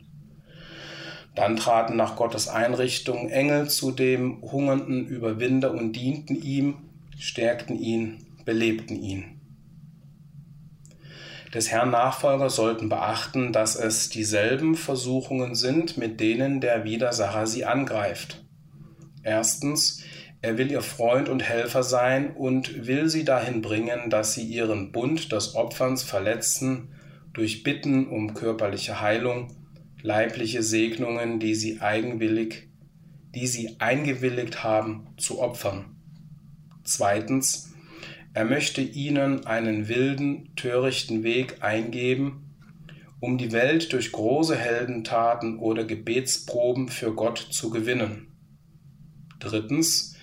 Dann traten nach Gottes Einrichtung Engel zu dem hungernden Überwinder und dienten ihm, stärkten ihn, belebten ihn. Des Herrn Nachfolger sollten beachten, dass es dieselben Versuchungen sind, mit denen der Widersacher sie angreift. Erstens, Er will ihr Freund und Helfer sein und will sie dahin bringen, dass sie ihren Bund des Opferns verletzen durch Bitten um körperliche Heilung, leibliche Segnungen, die sie eigenwillig, die sie eingewilligt haben, zu opfern. Zweitens, er möchte ihnen einen wilden, törichten Weg eingeben, um die Welt durch große Heldentaten oder Gebetsproben für Gott zu gewinnen. Drittens,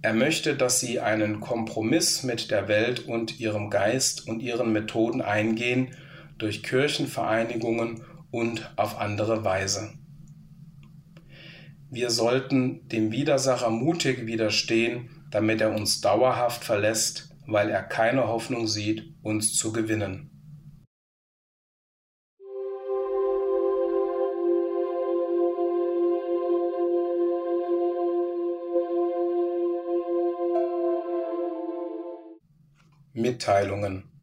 er möchte, dass sie einen Kompromiss mit der Welt und ihrem Geist und ihren Methoden eingehen durch Kirchenvereinigungen und auf andere Weise. Wir sollten dem Widersacher mutig widerstehen, damit er uns dauerhaft verlässt, weil er keine Hoffnung sieht, uns zu gewinnen. Mitteilungen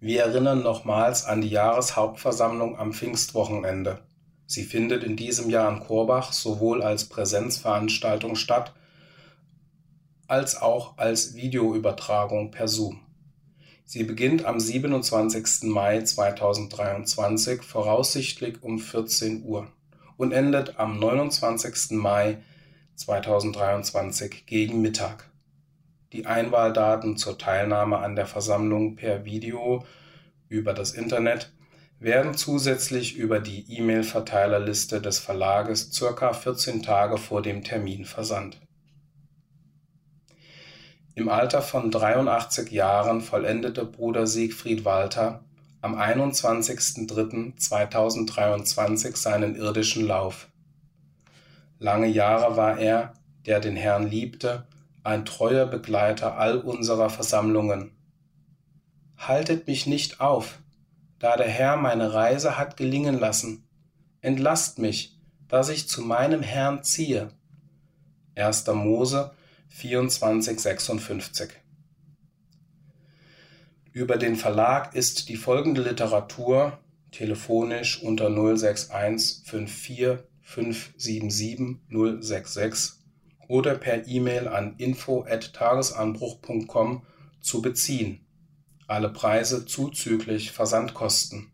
wir erinnern nochmals an die Jahreshauptversammlung am Pfingstwochenende. Sie findet in diesem Jahr in Korbach sowohl als Präsenzveranstaltung statt, als auch als Videoübertragung per Zoom. Sie beginnt am 27. Mai 2023 voraussichtlich um 14 Uhr und endet am 29. Mai 2023 gegen Mittag. Die Einwahldaten zur Teilnahme an der Versammlung per Video über das Internet werden zusätzlich über die E-Mail-Verteilerliste des Verlages circa 14 Tage vor dem Termin versandt. Im Alter von 83 Jahren vollendete Bruder Siegfried Walter am 21.03.2023 seinen irdischen Lauf. Lange Jahre war er, der den Herrn liebte ein treuer Begleiter all unserer Versammlungen. Haltet mich nicht auf, da der Herr meine Reise hat gelingen lassen. Entlasst mich, dass ich zu meinem Herrn ziehe. 1. Mose 24, 56. Über den Verlag ist die folgende Literatur telefonisch unter 061 54 577 066 oder per E-Mail an info@tagesanbruch.com zu beziehen. Alle Preise zuzüglich Versandkosten.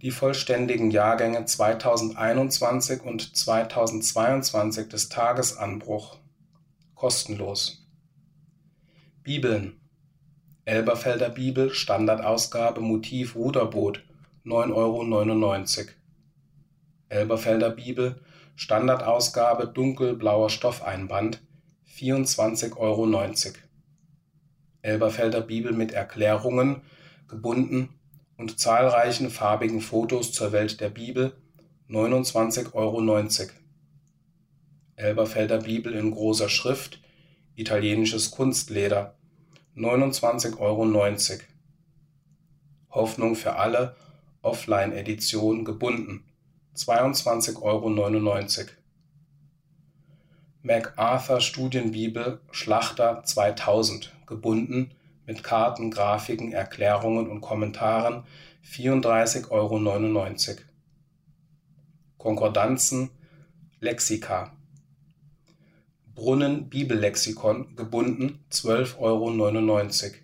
Die vollständigen Jahrgänge 2021 und 2022 des Tagesanbruch kostenlos. Bibeln Elberfelder Bibel Standardausgabe Motiv Ruderboot 9,99 Euro. Elberfelder Bibel Standardausgabe dunkelblauer Stoffeinband 24,90 Euro. Elberfelder Bibel mit Erklärungen, gebunden und zahlreichen farbigen Fotos zur Welt der Bibel 29,90 Euro. Elberfelder Bibel in großer Schrift, italienisches Kunstleder 29,90 Euro. Hoffnung für alle, Offline-Edition gebunden 22,99 Euro. MacArthur Studienbibel Schlachter 2000 gebunden mit Karten, Grafiken, Erklärungen und Kommentaren 34,99 Euro. Konkordanzen Lexika Brunnen Bibellexikon gebunden 12,99 Euro.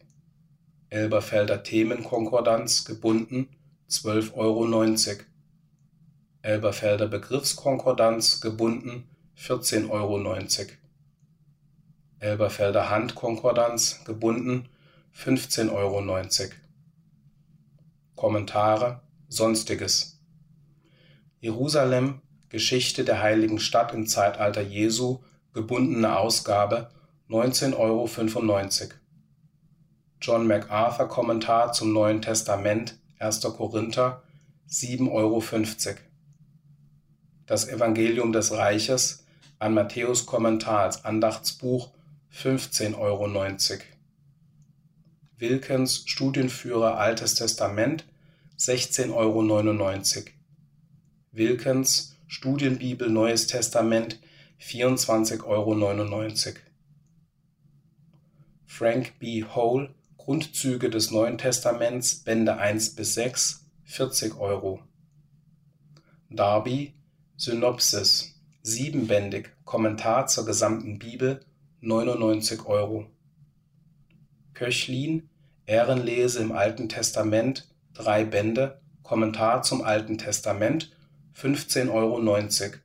Elberfelder Themenkonkordanz gebunden 12,90 Euro. Elberfelder Begriffskonkordanz gebunden 14,90 Euro. Elberfelder Handkonkordanz gebunden 15,90 Euro. Kommentare Sonstiges Jerusalem Geschichte der heiligen Stadt im Zeitalter Jesu gebundene Ausgabe 19,95 Euro. John MacArthur Kommentar zum Neuen Testament 1. Korinther 7,50 Euro das Evangelium des Reiches an Matthäus Kommentar als Andachtsbuch 15,90 Euro. Wilkens Studienführer Altes Testament 16,99 Euro. Wilkens Studienbibel Neues Testament 24,99 Euro. Frank B. Hole Grundzüge des Neuen Testaments Bände 1 bis 6 40 Euro. Darby Synopsis. Siebenbändig. Kommentar zur gesamten Bibel. 99 Euro. Köchlin. Ehrenlese im Alten Testament. Drei Bände. Kommentar zum Alten Testament. 15,90 Euro.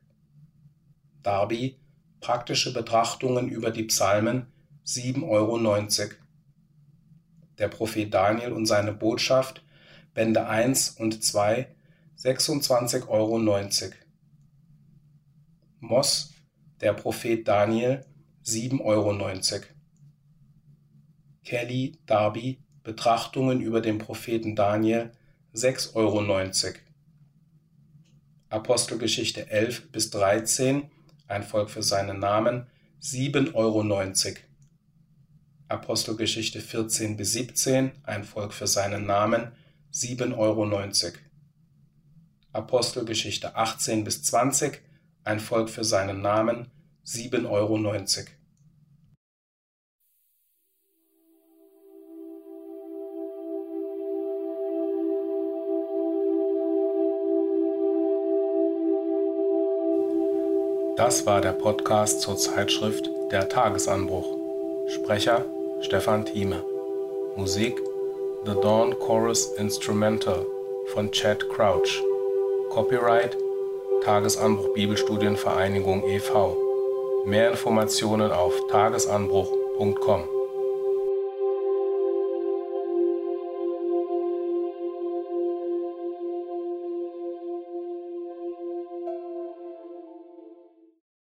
Darby. Praktische Betrachtungen über die Psalmen. 7,90 Euro. Der Prophet Daniel und seine Botschaft. Bände 1 und 2 26,90 Euro. Moss Der Prophet Daniel 7,90 Euro. Kelly Darby Betrachtungen über den Propheten Daniel 6,90 Euro. Apostelgeschichte 11 bis 13 Ein Volk für seinen Namen 7,90 Euro. Apostelgeschichte 14 bis 17 Ein Volk für seinen Namen 7,90 Euro. Apostelgeschichte 18 bis 20 Ein Volk für seinen Namen 7,90 Euro. Das war der Podcast zur Zeitschrift Der Tagesanbruch. Sprecher Stefan Thieme. Musik The Dawn Chorus Instrumental von Chad Crouch. Copyright Tagesanbruch Bibelstudienvereinigung e.V. Mehr Informationen auf tagesanbruch.com.